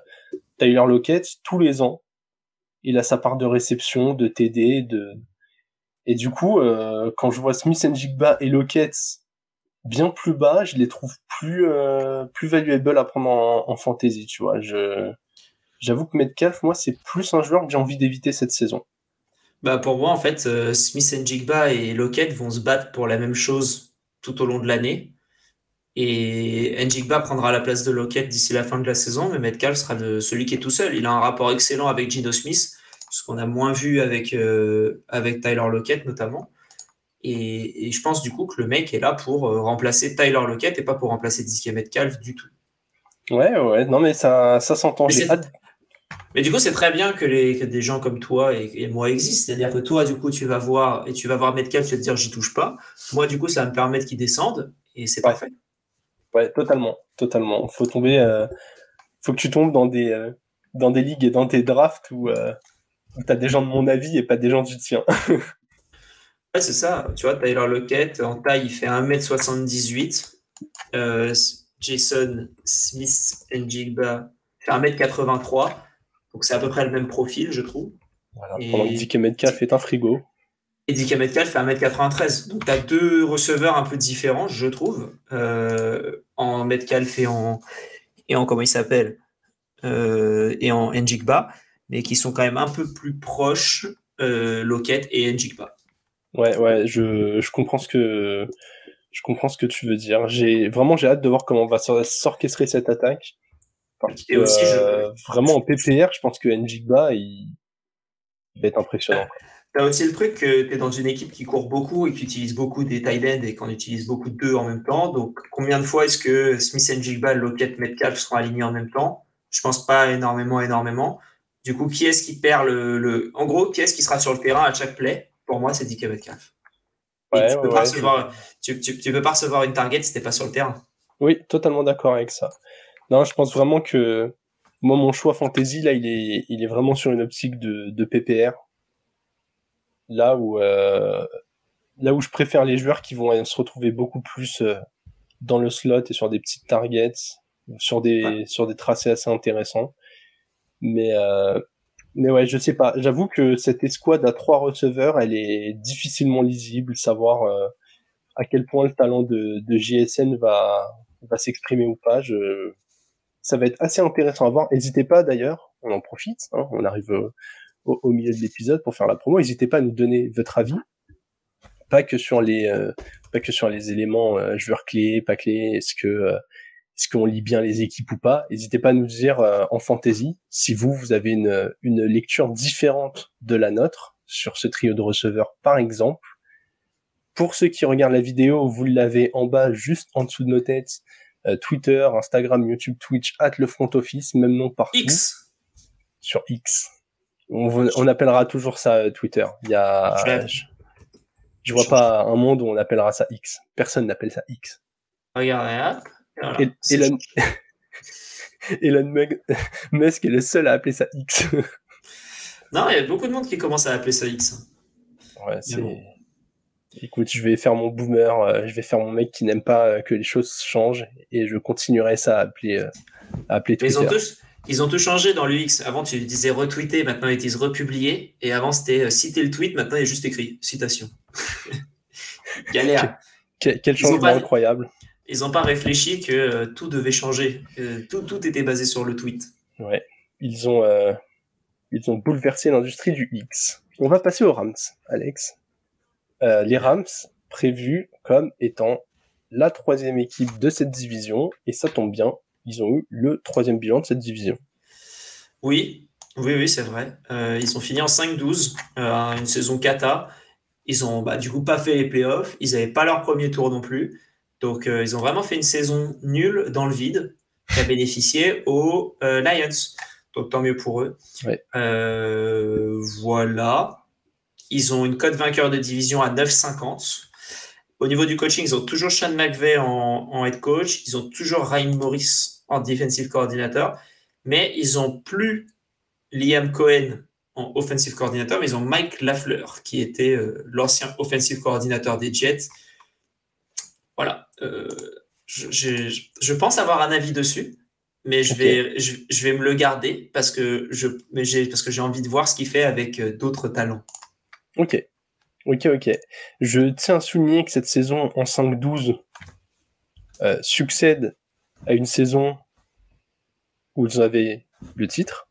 Tyler Lockett, tous les ans, il a sa part de réception, de TD, de... Et du coup, euh, quand je vois Smith Jigba et Lockett bien plus bas, je les trouve plus euh, plus valuable à prendre en, en fantasy, tu vois. Je j'avoue que Metcalf, moi, c'est plus un joueur que j'ai envie d'éviter cette saison. Bah pour moi, en fait, euh, Smith and Jigba et Lockett vont se battre pour la même chose tout au long de l'année. Et Njigba prendra la place de Lockett d'ici la fin de la saison, mais Metcalf sera de celui qui est tout seul. Il a un rapport excellent avec Gino Smith, ce qu'on a moins vu avec, euh, avec Tyler Lockett notamment. Et, et je pense du coup que le mec est là pour euh, remplacer Tyler Lockett et pas pour remplacer DK Metcalf du tout. Ouais, ouais, non mais ça, ça s'entend. J'ai hâte. Mais du coup, c'est très bien que, les, que des gens comme toi et, et moi existent. C'est-à-dire que toi, du coup, tu vas voir et tu vas voir Metcalf, tu vas te dire j'y touche pas. Moi, du coup, ça va me permettre qu'il descende et c'est Ouais. parfait. Ouais, totalement, totalement. Faut tomber, euh, faut que tu tombes dans des, euh, dans des ligues et dans tes drafts où, euh, où t'as des gens de mon avis et pas des gens du tien. Ouais, c'est ça. Tu vois, Tyler Lockett, en taille, il fait 1m78. Euh, Jason Smith Njigba fait 1m83. Donc, c'est à peu près le même profil, je trouve. Voilà. Et- Pendant que DK Metcalf est un frigo. Et DK Metcalf fait 1m93. Donc, tu as deux receveurs un peu différents, je trouve, euh, en Metcalf et en, et en comment il s'appelle, euh, et en Njigba, mais qui sont quand même un peu plus proches, euh, Lockett et Njigba. Ouais, ouais, je, je comprends ce que, je comprends ce que tu veux dire. J'ai, vraiment, j'ai hâte de voir comment va s'or- s'orchestrer cette attaque. Parce que, Et aussi, je- euh, vraiment, en PPR, je pense que Njigba, il, il va être impressionnant. Tu as aussi le truc que tu es dans une équipe qui court beaucoup et qui utilise beaucoup des tight ends et qu'on utilise beaucoup de deux en même temps. Donc, combien de fois est-ce que Smith Njigba, Lockett, Metcalf seront alignés en même temps? Je pense pas énormément, énormément. Du coup, qui est-ce qui perd le, le... En gros, qui est-ce qui sera sur le terrain à chaque play? Pour moi, c'est DK Metcalf. Ouais, tu, peux ouais, pas ouais, recevoir, tu, tu- tu peux pas recevoir une target si t'es pas sur le terrain. Oui, totalement d'accord avec ça. Non, je pense vraiment que moi, mon choix fantasy, là, il est, il est vraiment sur une optique de, de PPR. Là où, euh, là où je préfère les joueurs qui vont se retrouver beaucoup plus euh, dans le slot et sur des petites targets, sur des sur des tracés assez intéressants. Mais euh, mais ouais, je sais pas. J'avoue que cette escouade à trois receveurs, elle est difficilement lisible, savoir euh, à quel point le talent de, de JSN va va s'exprimer ou pas. Je... Ça va être assez intéressant à voir. N'hésitez pas d'ailleurs, on en profite, hein, on arrive au, au, milieu de l'épisode pour faire la promo. N'hésitez pas à nous donner votre avis, pas que sur les euh, pas que sur les éléments euh, joueurs clés, pas clés. Est-ce que euh, est-ce qu'on lit bien les équipes ou pas N'hésitez pas à nous dire euh, en fantasy si vous vous avez une une lecture différente de la nôtre sur ce trio de receveurs par exemple. Pour ceux qui regardent la vidéo, vous l'avez en bas, juste en dessous de nos têtes. Twitter, Instagram, YouTube, Twitch, at le front office, même nom partout. X. Sur X. On, on appellera toujours ça Twitter. Il y a, je, je vois pas un monde où on appellera ça X. Personne n'appelle ça X. Regarde, voilà. Et, Elon... Elon Musk est le seul à appeler ça X. non, il y a beaucoup de monde qui commence à appeler ça X. Ouais, c'est... Écoute, je vais faire mon boomer, euh, je vais faire mon mec qui n'aime pas euh, que les choses changent et je continuerai ça à appeler, euh, à appeler Twitter. Ils ont, tous, ils ont tout changé dans l'UX. Avant, tu disais retweeter, maintenant ils disent republier. Et avant, c'était citer le tweet, maintenant il est juste écrit citation. Galère. Quel, quel changement pas, incroyable. Ils n'ont pas réfléchi que tout devait changer. Tout, tout, était basé sur le tweet. Ouais. Ils ont, ils ont bouleversé l'industrie du X. On va passer aux Rams, Alex. Les Rams prévus comme étant la troisième équipe de cette division, et ça tombe bien, ils ont eu le troisième bilan de cette division. Oui, oui, oui, c'est vrai. ils ont fini en 5-12, une saison kata. Ils ont bah, du coup pas fait les playoffs. Ils n'avaient pas leur premier tour non plus. Donc euh, ils ont vraiment fait une saison nulle dans le vide qui a bénéficié aux euh, Lions. Donc tant mieux pour eux. Ouais. Euh, voilà. Ils ont une cote vainqueur de division à 9,50. Au niveau du coaching, ils ont toujours Sean McVay en, en head coach. Ils ont toujours Ryan Morris en defensive coordinator. Mais ils ont plus Liam Cohen en offensive coordinator, mais ils ont Mike Lafleur, qui était euh, l'ancien offensive coordinateur des Jets. Voilà. Euh, je, je, pense avoir un avis dessus, mais je, okay. vais, je, je, vais me le garder parce que je j'ai parce que j'ai envie de voir ce qu'il fait avec euh, d'autres talents. Ok. Ok, ok. Je tiens à souligner que cette saison en 5-12 euh, succède à une saison où vous avez le titre,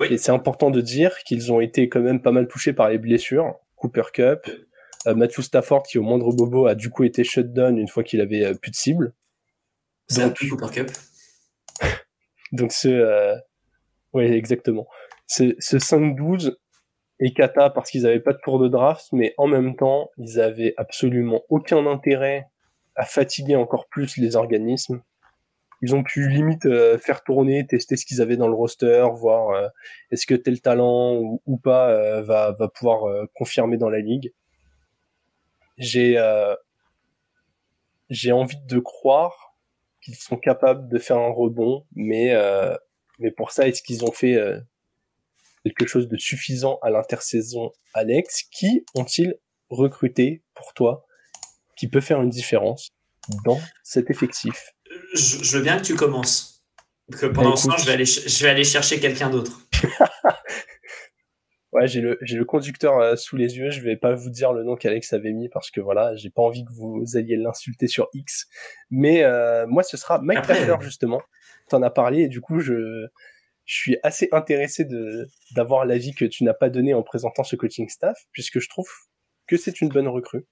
oui. Et c'est important de dire qu'ils ont été quand même pas mal touchés par les blessures. Cooper Cup, euh, Matthew Stafford qui au moindre bobo a du coup été shutdown une fois qu'il avait euh, plus de cible. C'est un tout Cooper Cup. Donc ce, euh... oui exactement. Ce, ce 5-12 est cata parce qu'ils avaient pas de tour de draft, mais en même temps ils avaient absolument aucun intérêt à fatiguer encore plus les organismes ils ont pu limite euh, faire tourner, tester ce qu'ils avaient dans le roster, voir euh, est-ce que tel talent ou, pas euh, va, va pouvoir confirmer dans la ligue. J'ai j'ai envie de croire qu'ils sont capables de faire un rebond, mais mais pour ça, est-ce qu'ils ont fait quelque chose de suffisant à l'intersaison, Alex Qui ont-ils recruté pour toi qui peut faire une différence dans cet effectif? Je, je, veux bien que tu commences. Que pendant bah, ce temps, je vais aller, je vais aller chercher quelqu'un d'autre. ouais, j'ai le, j'ai le conducteur euh, sous les yeux. Je vais pas vous dire le nom qu'Alex avait mis parce que voilà, j'ai pas envie que vous alliez l'insulter sur X. Mais euh, moi, ce sera Mike Après, Tafler, justement. T'en as parlé et du coup, je, je suis assez intéressé de d'avoir l'avis que tu n'as pas donné en présentant ce coaching staff, puisque je trouve que c'est une bonne recrue.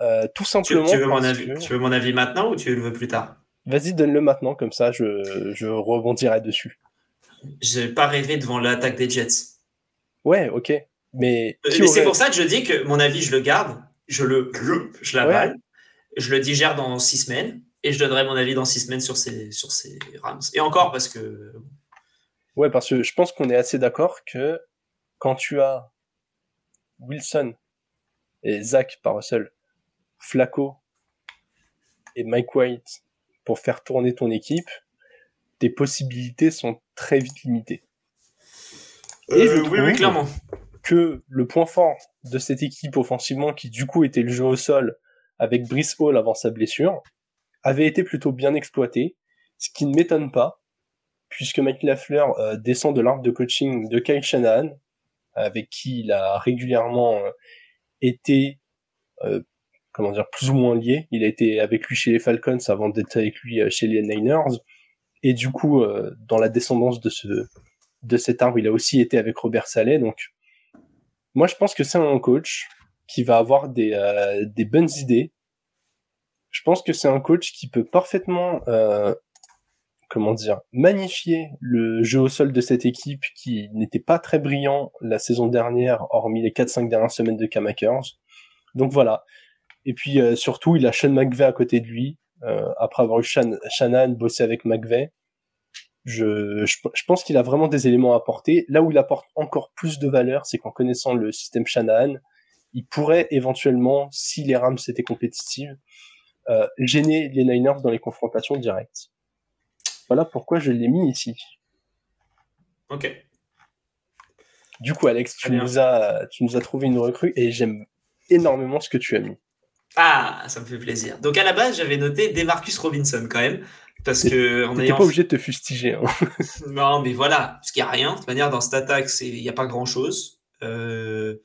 Euh, tout simplement. Tu, tu, veux mon avis, que... tu veux mon avis maintenant ou tu le veux plus tard? Vas-y, donne-le maintenant, comme ça je, je rebondirai dessus. J'ai pas rêvé devant l'attaque des Jets. Ouais, ok. Mais, Mais c'est pour ça que je dis que mon avis, je le garde, je le, je l'avale, ouais. je le digère dans six semaines et je donnerai mon avis dans six semaines sur ces, sur ces Rams. Et encore parce que. Ouais, parce que je pense qu'on est assez d'accord que quand tu as Wilson et Zach par seul Flacco et Mike White pour faire tourner ton équipe, tes possibilités sont très vite limitées. Et euh, je oui, clairement. que le point fort de cette équipe offensivement, qui du coup était le jeu au sol, avec Brice Hall avant sa blessure, avait été plutôt bien exploité, ce qui ne m'étonne pas, puisque Mike Lafleur euh, descend de l'arbre de coaching de Kyle Shanahan, avec qui il a régulièrement euh, été, euh, comment dire, plus ou moins lié. Il a été avec lui chez les Falcons avant d'être avec lui chez les Niners. Et du coup, dans la descendance de ce de cet arbre, il a aussi été avec Robert Saleh. Donc, moi, je pense que c'est un coach qui va avoir des, des bonnes idées. Je pense que c'est un coach qui peut parfaitement comment dire, magnifier le jeu au sol de cette équipe qui n'était pas très brillant la saison dernière, hormis les 4-5 dernières semaines de Kamakers. Donc voilà. Et puis euh, surtout, il a Sean McVay à côté de lui, euh, après avoir eu Shannon bosser avec McVay. Je, je, pense qu'il a vraiment des éléments à apporter. Là où il apporte encore plus de valeur, c'est qu'en connaissant le système Shanahan, il pourrait éventuellement, si les Rams étaient compétitives, euh, gêner les Niners dans les confrontations directes. Voilà pourquoi je l'ai mis ici. Ok. Du coup, Alex, tu nous, as, tu nous as trouvé une recrue et j'aime énormément ce que tu as mis. Ah, ça me fait plaisir. Donc à la base, j'avais noté Demarcus Robinson quand même. Parce que on pas obligé de te fustiger. Hein. non, mais voilà, parce qu'il n'y a rien. De toute manière, dans cette attaque, il n'y a pas grand chose. Euh,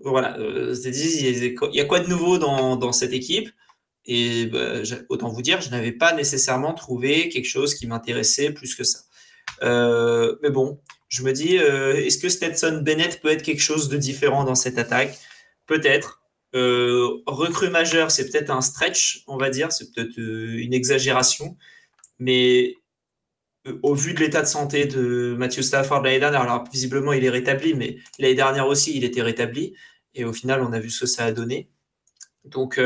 voilà, euh, il y a quoi de nouveau dans, dans cette équipe? Et bah, autant vous dire, je n'avais pas nécessairement trouvé quelque chose qui m'intéressait plus que ça. Euh, mais bon, je me dis, euh, est-ce que Stetson Bennett peut être quelque chose de différent dans cette attaque? Peut-être. Euh, recrue majeur, c'est peut-être un stretch, on va dire, c'est peut-être une exagération. Mais au vu de l'état de santé de Matthew Stafford l'année dernière, alors visiblement il est rétabli, mais l'année dernière aussi il était rétabli. Et au final, on a vu ce que ça a donné. Donc,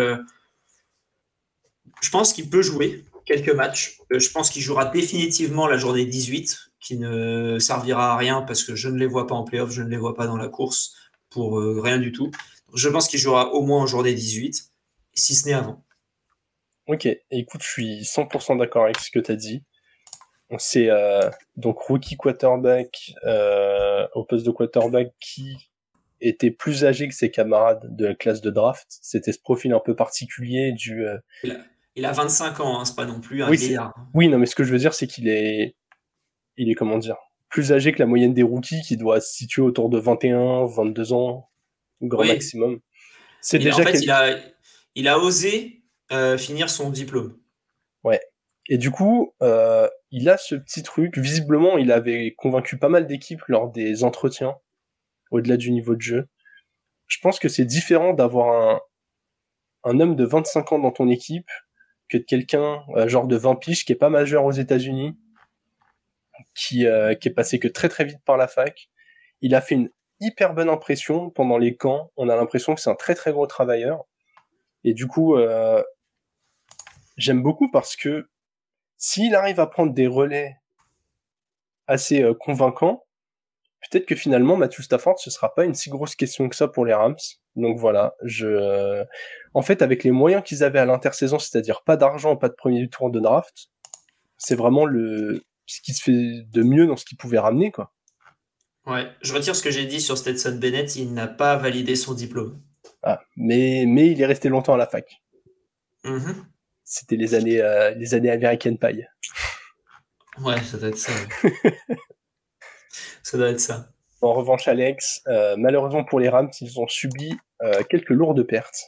je pense qu'il peut jouer quelques matchs. Euh, je pense qu'il jouera définitivement la journée 18, qui ne servira à rien parce que je ne les vois pas en playoff, je ne les vois pas dans la course pour euh, rien du tout. Je pense qu'il jouera au moins en journée 18, si ce n'est avant. Ok, écoute, je suis 100% d'accord avec ce que tu as dit. C'est euh, donc rookie quarterback au poste de quarterback qui était plus âgé que ses camarades de la classe de draft. C'était ce profil un peu particulier du il a 25 ans, hein, c'est pas non plus un oui, Oui, non, mais ce que je veux dire, c'est qu'il est, il est comment dire, plus âgé que la moyenne des rookies, qui doit se situer autour de 21, 22 ans, grand maximum. C'est déjà. En fait, il a, il a osé euh, finir son diplôme. Ouais. Et du coup, euh, il a ce petit truc. Visiblement, il avait convaincu pas mal d'équipes lors des entretiens, au-delà du niveau de jeu. Je pense que c'est différent d'avoir un, un homme de 25 ans dans ton équipe que de quelqu'un euh, genre de 20 piges qui est pas majeur aux États-Unis, qui euh, qui est passé que très très vite par la fac. Il a fait une hyper bonne impression pendant les camps. On a l'impression que c'est un très très gros travailleur. Et du coup, euh, j'aime beaucoup parce que s'il arrive à prendre des relais assez convaincants, peut-être que finalement Matthew Stafford ce sera pas une si grosse question que ça pour les Rams. Donc voilà, je en fait avec les moyens qu'ils avaient à l'intersaison, c'est-à-dire pas d'argent, pas de premier tour de draft, c'est vraiment le ce qui se fait de mieux dans ce qu'ils pouvaient ramener quoi. Ouais, je retire ce que j'ai dit sur Stetson Bennett, il n'a pas validé son diplôme. Ah, mais mais il est resté longtemps à la fac. Mm-hmm. C'était les années euh, les années American Pie. Ouais, ça doit être ça. Ça doit être ça. En revanche, Alex, euh, malheureusement pour les Rams, ils ont subi euh, quelques lourdes pertes.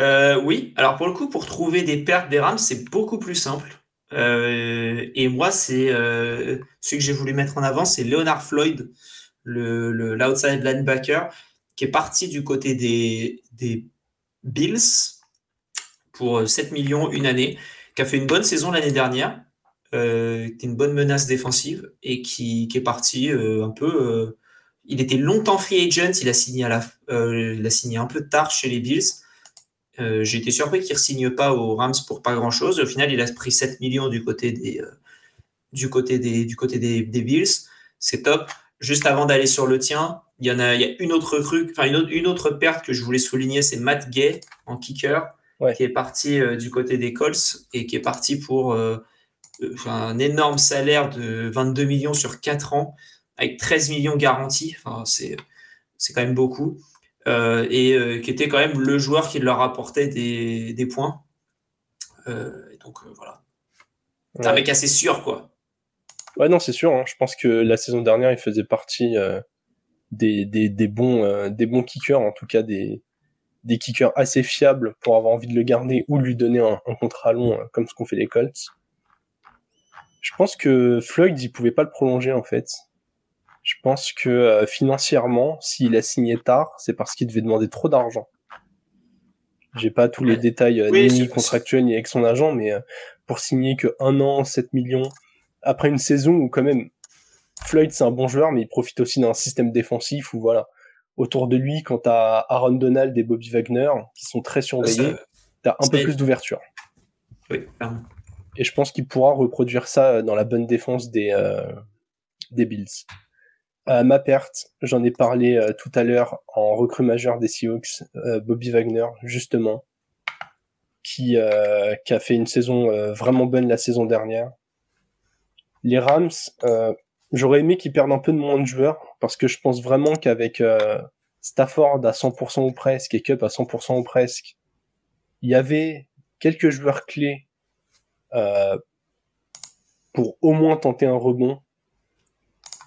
Euh, oui, alors pour le coup, pour trouver des pertes des Rams, c'est beaucoup plus simple. et moi, c'est celui que j'ai voulu mettre en avant, c'est Leonard Floyd, le l'outside linebacker, qui est parti du côté des, des Bills pour 7 millions une année, qui a fait une bonne saison l'année dernière, euh, qui est une bonne menace défensive et qui, qui est parti euh, un peu. Euh, il était longtemps free agent, il a signé à la, il a signé un peu tard chez les Bills. J'ai été surpris qu'il ne signe pas aux Rams pour pas grand chose. Au final, il a pris 7 millions du côté des, du côté des, du côté des, des Bills. C'est top. Juste avant d'aller sur le tien, il y en a, il y a une autre recrue, enfin une autre, une autre perte que je voulais souligner, c'est Matt Gay en kicker, qui est parti du côté des Colts et qui est parti pour un énorme salaire de 22 millions sur 4 ans, avec 13 millions garantis. Enfin, c'est, c'est quand même beaucoup. et qui était quand même le joueur qui leur apportait des, des points. et donc voilà. C'est un mec assez sûr, quoi. Ouais, non, c'est sûr. Hein. Je pense que la saison dernière, il faisait partie des, des, des, bons, des bons kickers, en tout cas des, des kickers assez fiables pour avoir envie de le garder ou lui donner un, contrat long comme ce qu'ont fait les Colts. Je pense que Floyd, il pouvait pas le prolonger en fait. Je pense que euh, financièrement, s'il a signé tard, c'est parce qu'il devait demander trop d'argent. J'ai pas tous les détails euh, ni contractuels ni avec son agent, mais euh, pour signer que un an, 7 millions, après une saison où quand même Floyd c'est un bon joueur, mais il profite aussi d'un système défensif où voilà, autour de lui, quand t'as Aaron Donald et Bobby Wagner qui sont très surveillés, t'as un peu plus d'ouverture. Oui, clairement. Et je pense qu'il pourra reproduire ça dans la bonne défense des, euh, des Bills. Ma perte, j'en ai parlé euh, tout à l'heure en recrue majeur des Seahawks, euh, Bobby Wagner, justement, qui, qui a fait une saison vraiment bonne la saison dernière. Les Rams, j'aurais aimé qu'ils perdent un peu de moins de joueurs, parce que je pense vraiment qu'avec Stafford à 100% ou presque et Cup à 100% ou presque, il y avait quelques joueurs clés euh, pour au moins tenter un rebond.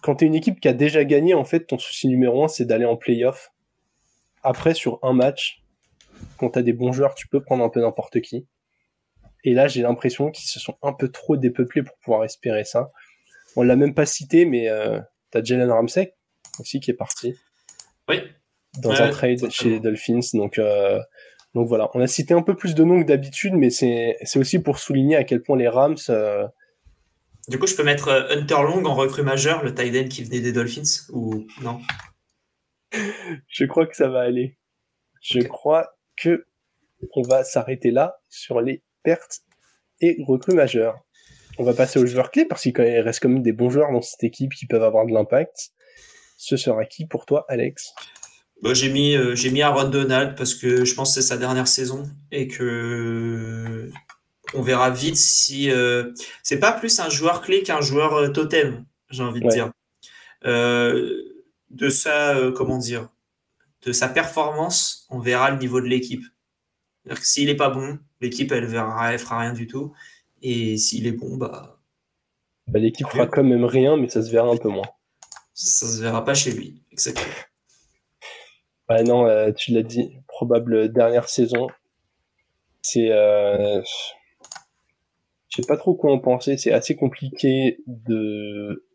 Quand tu es une équipe qui a déjà gagné, en fait, ton souci numéro un, c'est d'aller en playoff. Après, sur un match, quand tu as des bons joueurs, tu peux prendre un peu n'importe qui. Et là, j'ai l'impression qu'ils se sont un peu trop dépeuplés pour pouvoir espérer ça. On l'a même pas cité, mais euh, t'as Jalen Ramsey aussi qui est parti. Oui. Dans un trade chez les Dolphins. Donc, euh, donc voilà, on a cité un peu plus de noms que d'habitude, mais c'est aussi pour souligner à quel point les Rams. Euh, du coup, je peux mettre euh, Hunter Long en recrue majeur, le tight end qui venait des Dolphins, ou non? Je crois que ça va aller. Je crois que on va s'arrêter là sur les pertes et recrues majeures. On va passer aux joueurs clés parce qu'il reste quand même des bons joueurs dans cette équipe qui peuvent avoir de l'impact. Ce sera qui pour toi, Alex? Bah, j'ai mis euh, j'ai mis Aaron Donald parce que je pense que c'est sa dernière saison et que on verra vite si euh, c'est pas plus un joueur clé qu'un joueur euh, totem, j'ai envie de dire. de sa comment dire de sa performance, on verra le niveau de l'équipe. S'il est pas bon, l'équipe elle verra, elle fera rien du tout. Et s'il est bon, bah, bah l'équipe fera quand même rien, mais ça se verra un peu moins. Ça se verra pas chez lui, exactement. Ouais, non, euh, tu l'as dit, probable dernière saison. C'est, euh, je sais pas trop quoi en penser. C'est assez compliqué de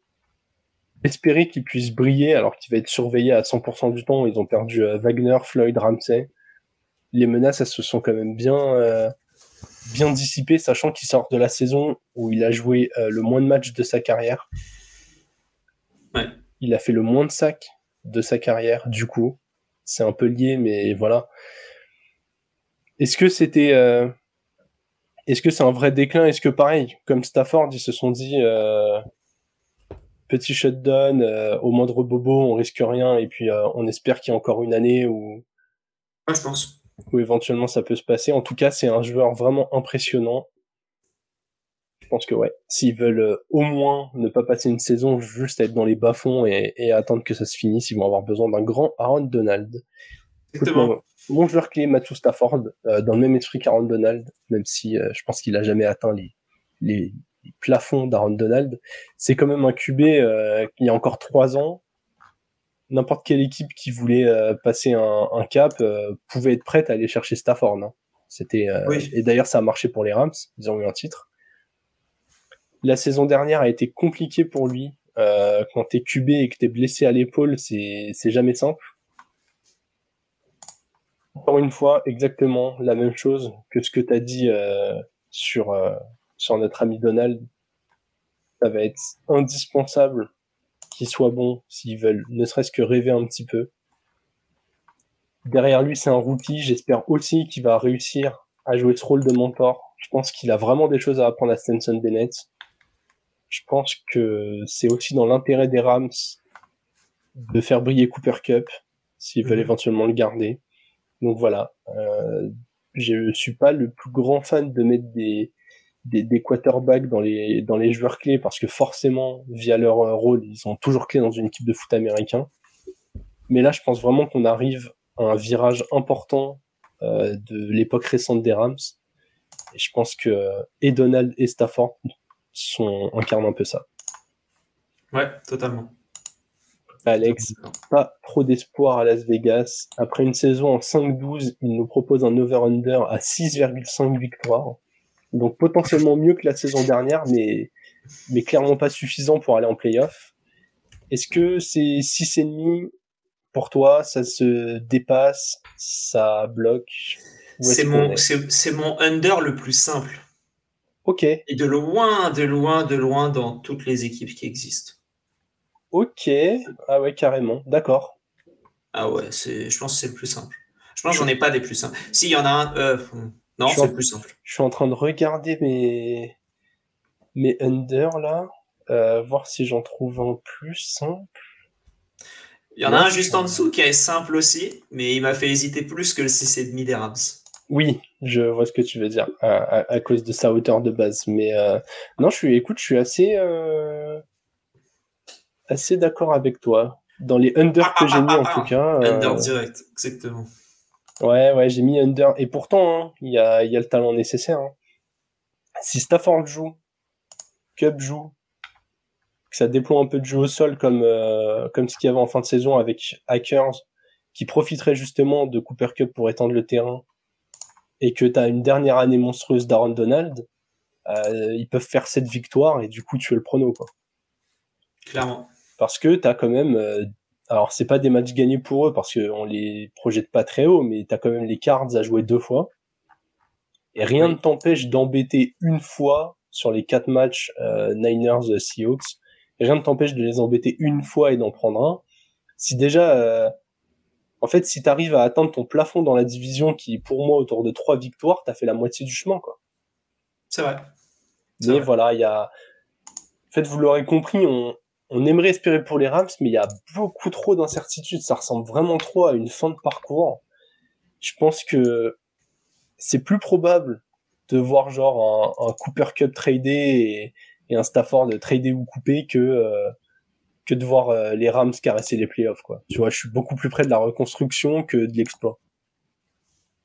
espérer qu'il puisse briller alors qu'il va être surveillé à 100% du temps. Ils ont perdu euh, Wagner, Floyd, Ramsey. Les menaces, elles se sont quand même bien, euh, bien dissipées, sachant qu'il sort de la saison où il a joué le moins de matchs de sa carrière. Ouais. Il a fait le moins de sacs de sa carrière, du coup c'est un peu lié, mais voilà. Est-ce que c'était, euh, est-ce que c'est un vrai déclin? Est-ce que pareil, comme Stafford, ils se sont dit euh, petit shutdown, euh, au moindre bobo, on risque rien, et puis on espère qu'il y a encore une année où, ouais, je pense, où éventuellement ça peut se passer. En tout cas, c'est un joueur vraiment impressionnant je pense que ouais, s'ils veulent euh, au moins ne pas passer une saison juste à être dans les bas-fonds et, attendre que ça se finisse, ils vont avoir besoin d'un grand Aaron Donald. mon, joueur clé, Matthew Stafford, euh, dans le même esprit qu'Aaron Donald, même si euh, je pense qu'il a jamais atteint les, les, plafonds d'Aaron Donald, c'est quand même un QB qui il y a encore trois ans, n'importe quelle équipe qui voulait passer un, cap pouvait être prête à aller chercher Stafford. Hein. C'était et d'ailleurs ça a marché pour les Rams, ils ont eu un titre. La saison dernière a été compliquée pour lui. Euh, quand t'es QB et que t'es blessé à l'épaule, c'est jamais simple. Encore une fois, exactement la même chose que ce que t'as dit euh, sur euh, sur notre ami Donald. Ça va être indispensable qu'il soit bon s'ils veulent ne serait-ce que rêver un petit peu. Derrière lui, c'est un rookie. J'espère aussi qu'il va réussir à jouer ce rôle de mentor. Je pense qu'il a vraiment des choses à apprendre à Stenson Bennett. Je pense que c'est aussi dans l'intérêt des Rams de faire briller Cooper Cup s'ils veulent mhm. éventuellement le garder. Donc voilà, euh, je suis pas le plus grand fan de mettre des, des, des, quarterbacks dans les dans les joueurs clés parce que forcément via leur euh, rôle ils sont toujours clés dans une équipe de foot américain. Mais là je pense vraiment qu'on arrive un virage important euh, de l'époque récente des Rams. Et je pense que et Donald et Stafford sont, incarnent un peu ça. Ouais, totalement. Alex, pas trop d'espoir à Las Vegas. Après une saison en 5-12, il nous propose un over-under à 6,5 victoires. Donc potentiellement mieux que la saison dernière, mais, mais clairement pas suffisant pour aller en playoff. Est-ce que c'est 6,5 pour toi, ça se dépasse, ça bloque? C'est mon, c'est mon under le plus simple. Ok. Et de loin, de loin, de loin dans toutes les équipes qui existent. Ok. Ah ouais, carrément. D'accord. Ah ouais, c'est, je pense que c'est le plus simple. Je pense que j'en ai pas des plus simples. S'il y en a un, euh, non, c'est le plus simple. Je suis en train de regarder mes, mes under là, euh, voir si j'en trouve un plus simple. Il y en a un juste en dessous qui est simple aussi, mais il m'a fait hésiter plus que le 6,5 des Rams. Oui, je vois ce que tu veux dire, à, cause de sa hauteur de base. Mais euh, non, je suis, écoute, je suis assez, euh, assez d'accord avec toi. Dans les under que j'ai mis en tout cas. Euh, under direct, exactement. Ouais, ouais, j'ai mis under. Et pourtant, hein, il y, a, y a le talent nécessaire. Hein. Si Stafford joue, Cup joue, que ça déploie un peu de jeu au sol comme euh, comme ce qu'il y avait en fin de saison avec Hackers qui profiterait justement de Cooper Cup pour étendre le terrain et que tu as une dernière année monstrueuse d'Aaron Donald, euh, ils peuvent faire cette victoire et du coup tu es le prono quoi. Clairement. Parce que tu as quand même euh, alors c'est pas des matchs gagnés pour eux parce qu'on les projette pas très haut mais tu as quand même les cards à jouer deux fois. Et rien ne t'empêche d'embêter une fois sur les quatre matchs Niners Seahawks rien ne t'empêche de les embêter une fois et d'en prendre un. Si déjà, euh, en fait, si t'arrives à atteindre ton plafond dans la division qui, pour moi, autour de trois victoires, t'as fait la moitié du chemin, quoi. C'est vrai. Mais voilà, il y a, en fait, vous l'aurez compris, on, on aimerait espérer pour les Rams, mais il y a beaucoup trop d'incertitudes. Ça ressemble vraiment trop à une fin de parcours. Je pense que c'est plus probable de voir genre un, un Cooper Cup tradé et, et un Stafford tradé ou coupé que euh, que de voir euh, les Rams caresser les playoffs quoi. Tu vois, je suis beaucoup plus près de la reconstruction que de l'exploit.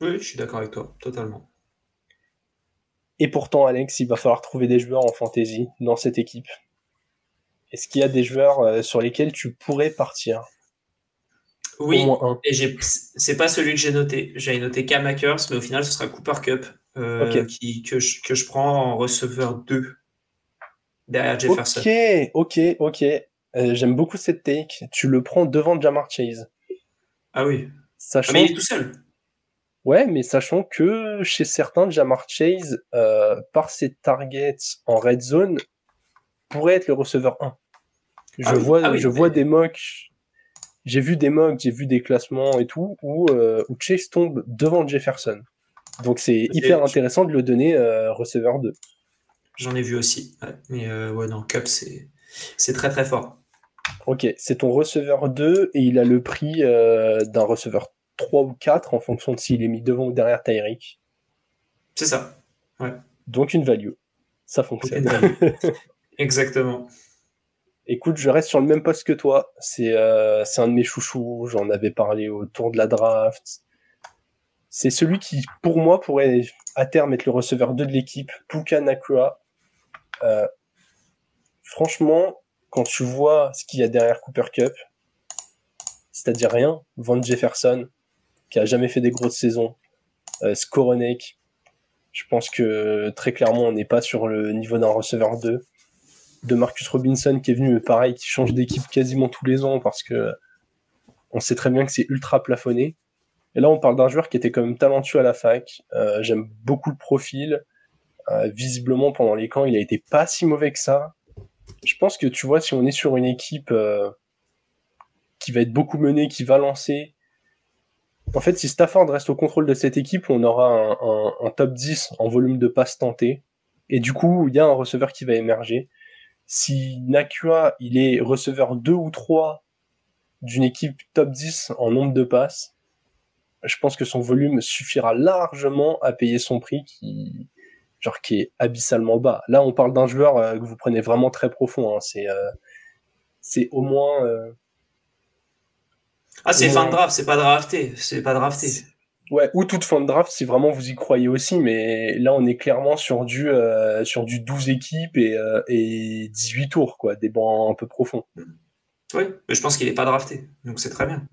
Oui, je suis d'accord avec toi, totalement. Et pourtant, Alex, il va falloir trouver des joueurs en fantasy dans cette équipe. Est-ce qu'il y a des joueurs euh, sur lesquels tu pourrais partir? Oui, et c'est pas celui que j'ai noté. J'avais noté Cam mais au final, ce sera Cooper Cup qui, que, je, que je prends en receveur 2 derrière Jefferson. Ok, ok, ok. Euh, j'aime beaucoup cette take. Tu le prends devant Jamar Chase. Ah oui. Sachant... Ah, mais il est tout seul. Ouais, mais sachant que chez certains, Jamar Chase, euh, par ses targets en red zone, pourrait être le receveur 1. Je ah vois, ah je vois des mocks. J'ai vu des mocks, j'ai vu des classements et tout où, euh, où Chase tombe devant Jefferson. Donc c'est hyper intéressant de le donner receveur 2. J'en ai vu aussi. Mais ouais, non, Cup, c'est très très fort. Ok, c'est ton receveur 2 et il a le prix euh, d'un receveur 3 ou 4 en fonction de s'il est mis devant ou derrière Tyreek. C'est ça. Ouais. Donc une value. Ça fonctionne. Exactement. Écoute, je reste sur le même poste que toi. C'est euh, un de mes chouchous. J'en avais parlé autour de la draft. C'est celui qui, pour moi, pourrait à terme être le receveur 2 de l'équipe. Puka Nakua. Euh, franchement, quand tu vois ce qu'il y a derrière Cooper Cup, c'est-à-dire rien, Van Jefferson, qui a jamais fait des grosses saisons, euh, Skoronek, je pense que très clairement on n'est pas sur le niveau d'un receveur 2. De Marcus Robinson qui est venu, pareil, qui change d'équipe quasiment tous les ans parce que on sait très bien que c'est ultra plafonné. Et là, on parle d'un joueur qui était quand même talentueux à la fac. Euh, J'aime beaucoup le profil. Euh, visiblement, pendant les camps, il a été pas si mauvais que ça. Je pense que tu vois, si on est sur une équipe euh, qui va être beaucoup menée, qui va lancer, en fait, si Stafford reste au contrôle de cette équipe, on aura un, top 10 en volume de passes tentées. Et du coup, il y a un receveur qui va émerger. Si Nakua, il est receveur 2 ou 3 d'une équipe top 10 en nombre de passes, je pense que son volume suffira largement à payer son prix qui genre qui est abyssalement bas. Là, on parle d'un joueur euh, que vous prenez vraiment très profond. Hein. C'est euh, c'est au moins euh, Ah, c'est fin de draft, c'est pas drafté, c'est pas drafté. Ouais, ou toute fin de draft si vraiment vous y croyez aussi, mais là on est clairement sur du sur du 12 équipes et, et 18 tours, quoi, des bancs un peu profonds. Oui, mais je pense qu'il est pas drafté, donc c'est très bien.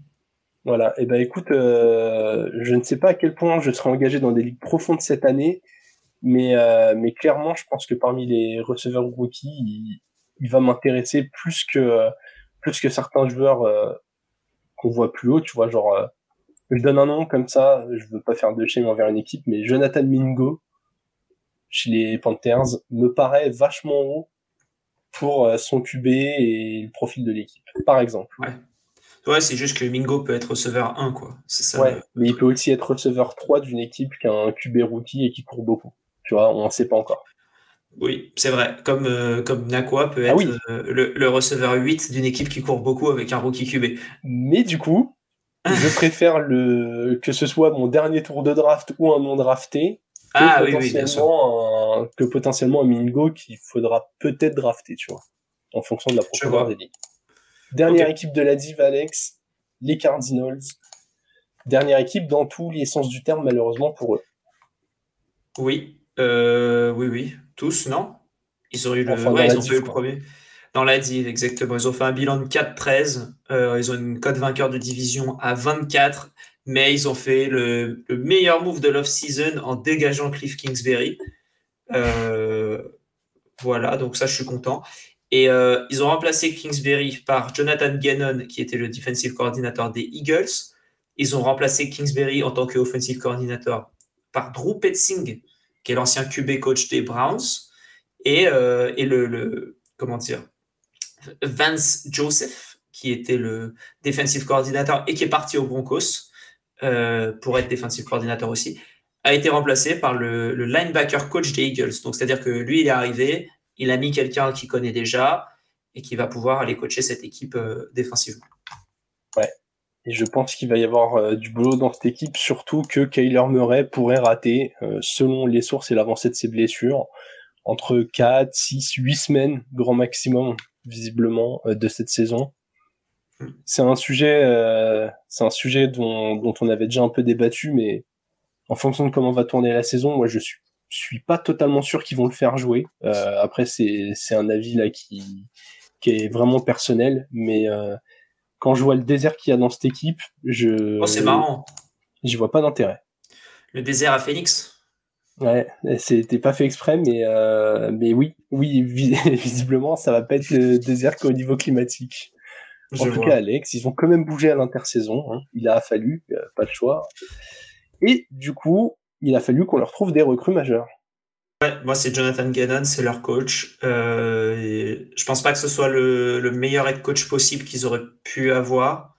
Voilà, et eh ben écoute, je ne sais pas à quel point je serai engagé dans des ligues profondes cette année, mais mais clairement je pense que parmi les receveurs rookies, il, il va m'intéresser plus que plus que certains joueurs qu'on voit plus haut, tu vois, genre je donne un nom comme ça, je veux pas faire de shame envers une équipe, mais Jonathan Mingo, chez les Panthers, me paraît vachement haut pour euh, son QB et le profil de l'équipe, par exemple. Ouais. Ouais, c'est juste que Mingo peut être receveur 1, quoi. C'est ça. Ouais, mais il peut aussi être receveur 3 d'une équipe qui a un QB rookie et qui court beaucoup. Tu vois, on ne sait pas encore. Oui, c'est vrai. Comme, euh, comme Nakwa peut ah être euh, le, le, receveur 8 d'une équipe qui court beaucoup avec un rookie QB. Mais du coup, je préfère le que ce soit mon dernier tour de draft ou un non drafté que, ah, potentiellement, Un, que potentiellement un Mingo qu'il faudra peut-être drafter, tu vois, en fonction de la profondeur des ligues. Dernière équipe de la div, Alex, les Cardinals. Dernière équipe dans tous les sens du terme, malheureusement pour eux. Oui, euh, oui, oui, tous, non? Ils ont eu le, ouais, ils ont eu le premier. Dans la div, exactement. Ils ont fait un bilan de 4-13. Euh, ils ont une cote vainqueur de division à 24. Mais ils ont fait le, meilleur move de l'off-season en dégageant Cliff Kingsbury. Euh, voilà, donc ça, je suis content. Et euh, ils ont remplacé Kingsbury par Jonathan Gannon, qui était le defensive coordinator des Eagles. Ils ont remplacé Kingsbury en tant qu'offensive coordinator par Drew Petzing, qui est l'ancien QB coach des Browns. Et, et le, comment dire, Vance Joseph, qui était le defensive coordinator et qui est parti au Broncos euh, pour être defensive coordinator aussi, a été remplacé par le, linebacker coach des Eagles. Donc, c'est-à-dire que lui, il est arrivé, il a mis quelqu'un qu'il connaît déjà et qui va pouvoir aller coacher cette équipe euh, défensivement. Et je pense qu'il va y avoir euh, du boulot dans cette équipe, surtout que Kyler Murray pourrait rater, selon les sources et l'avancée de ses blessures, entre 4, 6, 8 semaines, grand maximum visiblement euh, de cette saison. C'est un sujet, euh, c'est un sujet dont, dont on avait déjà un peu débattu, mais en fonction de comment va tourner la saison, moi je suis suis pas totalement sûr qu'ils vont le faire jouer. Euh, après c'est c'est un avis là qui qui est vraiment personnel, mais euh, quand je vois le désert qu'il y a dans cette équipe, je oh, c'est marrant. J'y vois pas d'intérêt. Le désert à Phoenix? Ouais, c'était pas fait exprès, mais euh, mais oui, oui, visiblement, ça va pas être le désert qu'au niveau climatique. En tout cas, Alex, ils ont quand même bougé à l'intersaison. Hein. Il a fallu, euh, pas de choix. Et du coup, il a fallu qu'on leur trouve des recrues majeures. Ouais, moi, c'est Jonathan Gannon, c'est leur coach. Euh, je pense pas que ce soit le, le meilleur head coach possible qu'ils auraient pu avoir.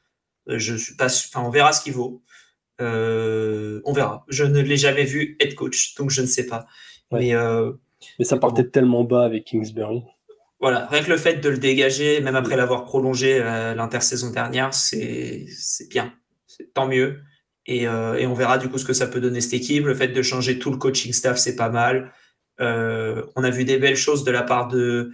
Euh, je suis pas, enfin, on verra ce qu'il vaut. Euh, on verra. Je ne l'ai jamais vu head coach, donc je ne sais pas. Mais, euh, mais ça partait tellement bas avec Kingsbury. Voilà, rien que le fait de le dégager, même après l'avoir prolongé l'intersaison dernière, c'est bien. Tant mieux. Et, et, on verra du coup ce que ça peut donner cette équipe. Le fait de changer tout le coaching staff, c'est pas mal. On a vu des belles choses de la part de,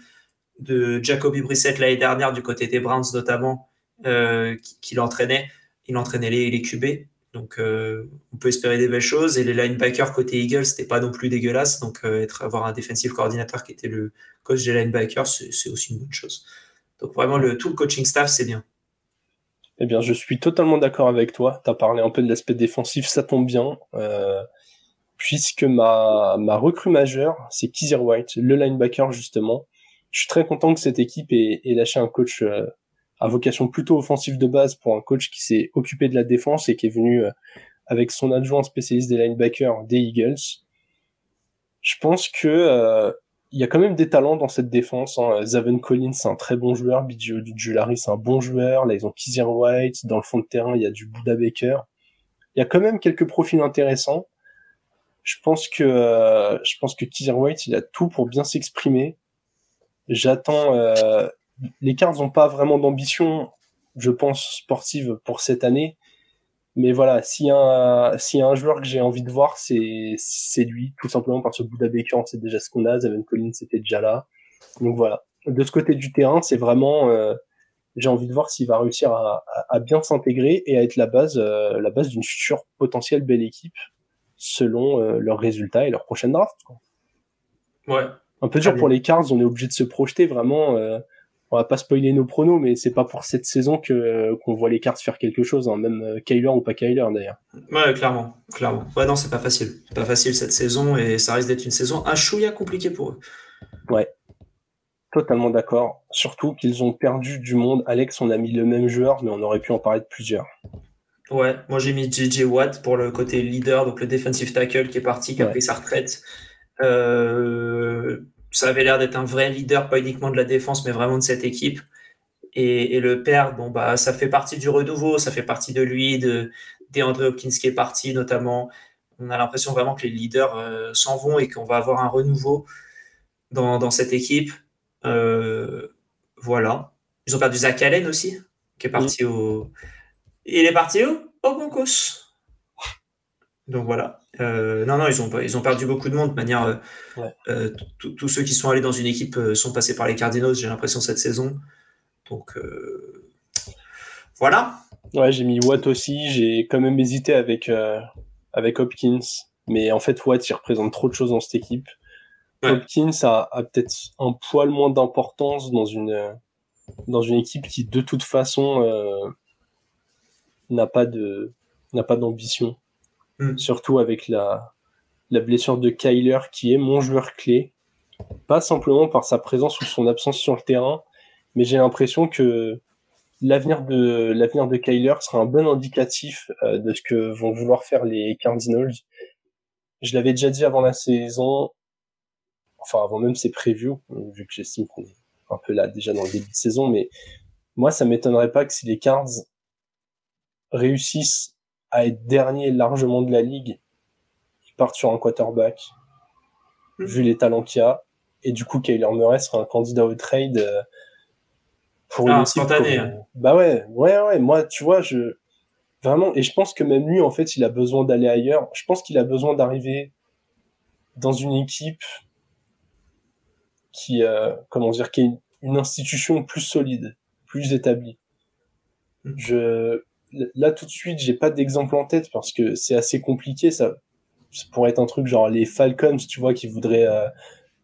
Jacoby Brissett l'année dernière, du côté des Browns notamment, qui, qui l'entraînait. Il entraînait les, les QB. Donc, euh, on peut espérer des belles choses. Et les linebackers côté Eagles, c'était pas non plus dégueulasse. Donc, euh, être, avoir un defensive coordinateur qui était le coach des linebackers, c'est aussi une bonne chose. Donc, vraiment, le, tout le coaching staff, c'est bien. Eh bien, je suis totalement d'accord avec toi. Tu as parlé un peu de l'aspect défensif, ça tombe bien. Euh, puisque ma, ma recrue majeure, c'est Kizir White, le linebacker, justement. Je suis très content que cette équipe ait, ait lâché un coach à vocation plutôt offensive de base pour un coach qui s'est occupé de la défense et qui est venu euh, avec son adjoint spécialiste des linebackers des Eagles. Je pense que euh, y a quand même des talents dans cette défense. Hein. Zaven Collins, c'est un très bon joueur. BJ Julari, c'est un bon joueur. Là, ils ont Kizir White. Dans le fond de terrain, il y a du Buda Baker. Il y a quand même quelques profils intéressants. Je pense que euh, je pense que White, il a tout pour bien s'exprimer. J'attends euh, les Cards n'ont pas vraiment d'ambition, je pense, sportive pour cette année. Mais voilà, s'il y, a un, y a un joueur que j'ai envie de voir, c'est, c'est lui, tout simplement parce que Bouddha Baker, c'est déjà ce qu'on a, Zaven Collins c'était déjà là. Donc voilà. De ce côté du terrain, c'est vraiment, euh, j'ai envie de voir s'il va réussir à, à, bien s'intégrer et à être la base, euh, la base d'une future potentielle belle équipe selon euh, leurs résultats et leur prochaine draft. Quoi. Ouais. Un peu dur pour les Cards, on est obligé de se projeter vraiment. Euh, on va pas spoiler nos pronos, mais c'est pas pour cette saison que qu'on voit les Cards faire quelque chose, hein, même Kyler ou pas Kyler d'ailleurs. Ouais, clairement, clairement. Ouais, non, c'est pas facile. C'est pas facile cette saison et ça risque d'être une saison un chouïa compliquée pour eux. Ouais, Totalement d'accord. Surtout qu'ils ont perdu du monde. Alex, on a mis le même joueur, mais on aurait pu en parler de plusieurs. Ouais, moi j'ai mis JJ Watt pour le côté leader, donc le defensive tackle qui est parti, qui a pris sa retraite. Euh, ça avait l'air d'être un vrai leader, pas uniquement de la défense, mais vraiment de cette équipe. Et, le père, bon bah ça fait partie du renouveau, ça fait partie de lui, de DeAndre Hopkins qui est parti notamment. On a l'impression vraiment que les leaders euh, s'en vont et qu'on va avoir un renouveau dans, dans cette équipe. Euh, voilà. Ils ont perdu Zach Allen aussi, qui est parti au. Il est parti où? Au Broncos. Donc voilà. Euh, non, non, ils ont, ils ont perdu beaucoup de monde. De manière, euh, tous ceux qui sont allés dans une équipe sont passés par les Cardinals, j'ai l'impression, cette saison. Donc voilà. Ouais, j'ai mis Watt aussi. J'ai quand même hésité avec, avec Hopkins. Mais en fait, Watt, il représente trop de choses dans cette équipe. Hopkins a, a peut-être un poil moins d'importance dans une dans une équipe qui de toute façon euh, n'a pas de n'a pas d'ambition. Hmm. Surtout avec la la blessure de Kyler qui est mon joueur clé, pas simplement par sa présence ou son absence sur le terrain, mais j'ai l'impression que l'avenir de l'avenir de Kyler sera un bon indicatif euh, de ce que vont vouloir faire les Cardinals. Je l'avais déjà dit avant la saison, enfin avant même ses previews, vu que j'estime qu'on est un peu là déjà dans le début de saison, mais moi ça m'étonnerait pas que si les Cards réussissent à être dernier largement de la ligue, ils partent sur un quarterback, hmm. vu les talents qu'il y a, et du coup Kyler Murray sera un candidat au trade euh, pour ah, instantané. Hein. Bah ouais, ouais, ouais, moi tu vois, je vraiment, et je pense que même lui en fait il a besoin d'aller ailleurs, je pense qu'il a besoin d'arriver dans une équipe qui, euh, comment dire, qui est une, institution plus solide, plus établie. Mm. Je, là tout de suite, j'ai pas d'exemple en tête parce que c'est assez compliqué. Ça, pourrait être un truc genre les Falcons, tu vois, qui voudraient euh,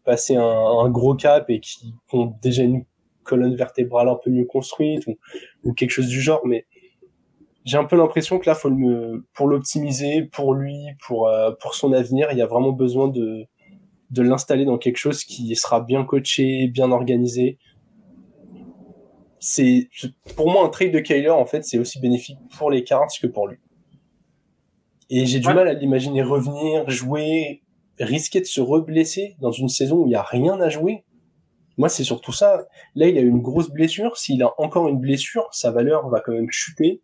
passer un, gros cap et qui ont déjà une colonne vertébrale un peu mieux construite ou, quelque chose du genre. Mais j'ai un peu l'impression que là, faut pour l'optimiser, pour lui, pour euh, pour son avenir, il y a vraiment besoin de de l'installer dans quelque chose qui sera bien coaché, bien organisé. C'est pour moi un trade de Kyler en fait, c'est aussi bénéfique pour les Cards que pour lui. Et j'ai du mal à l'imaginer revenir, jouer, risquer de se reblesser dans une saison où il y a rien à jouer. Moi, c'est surtout ça. Là, il a eu une grosse blessure. S'il a encore une blessure, sa valeur va quand même chuter.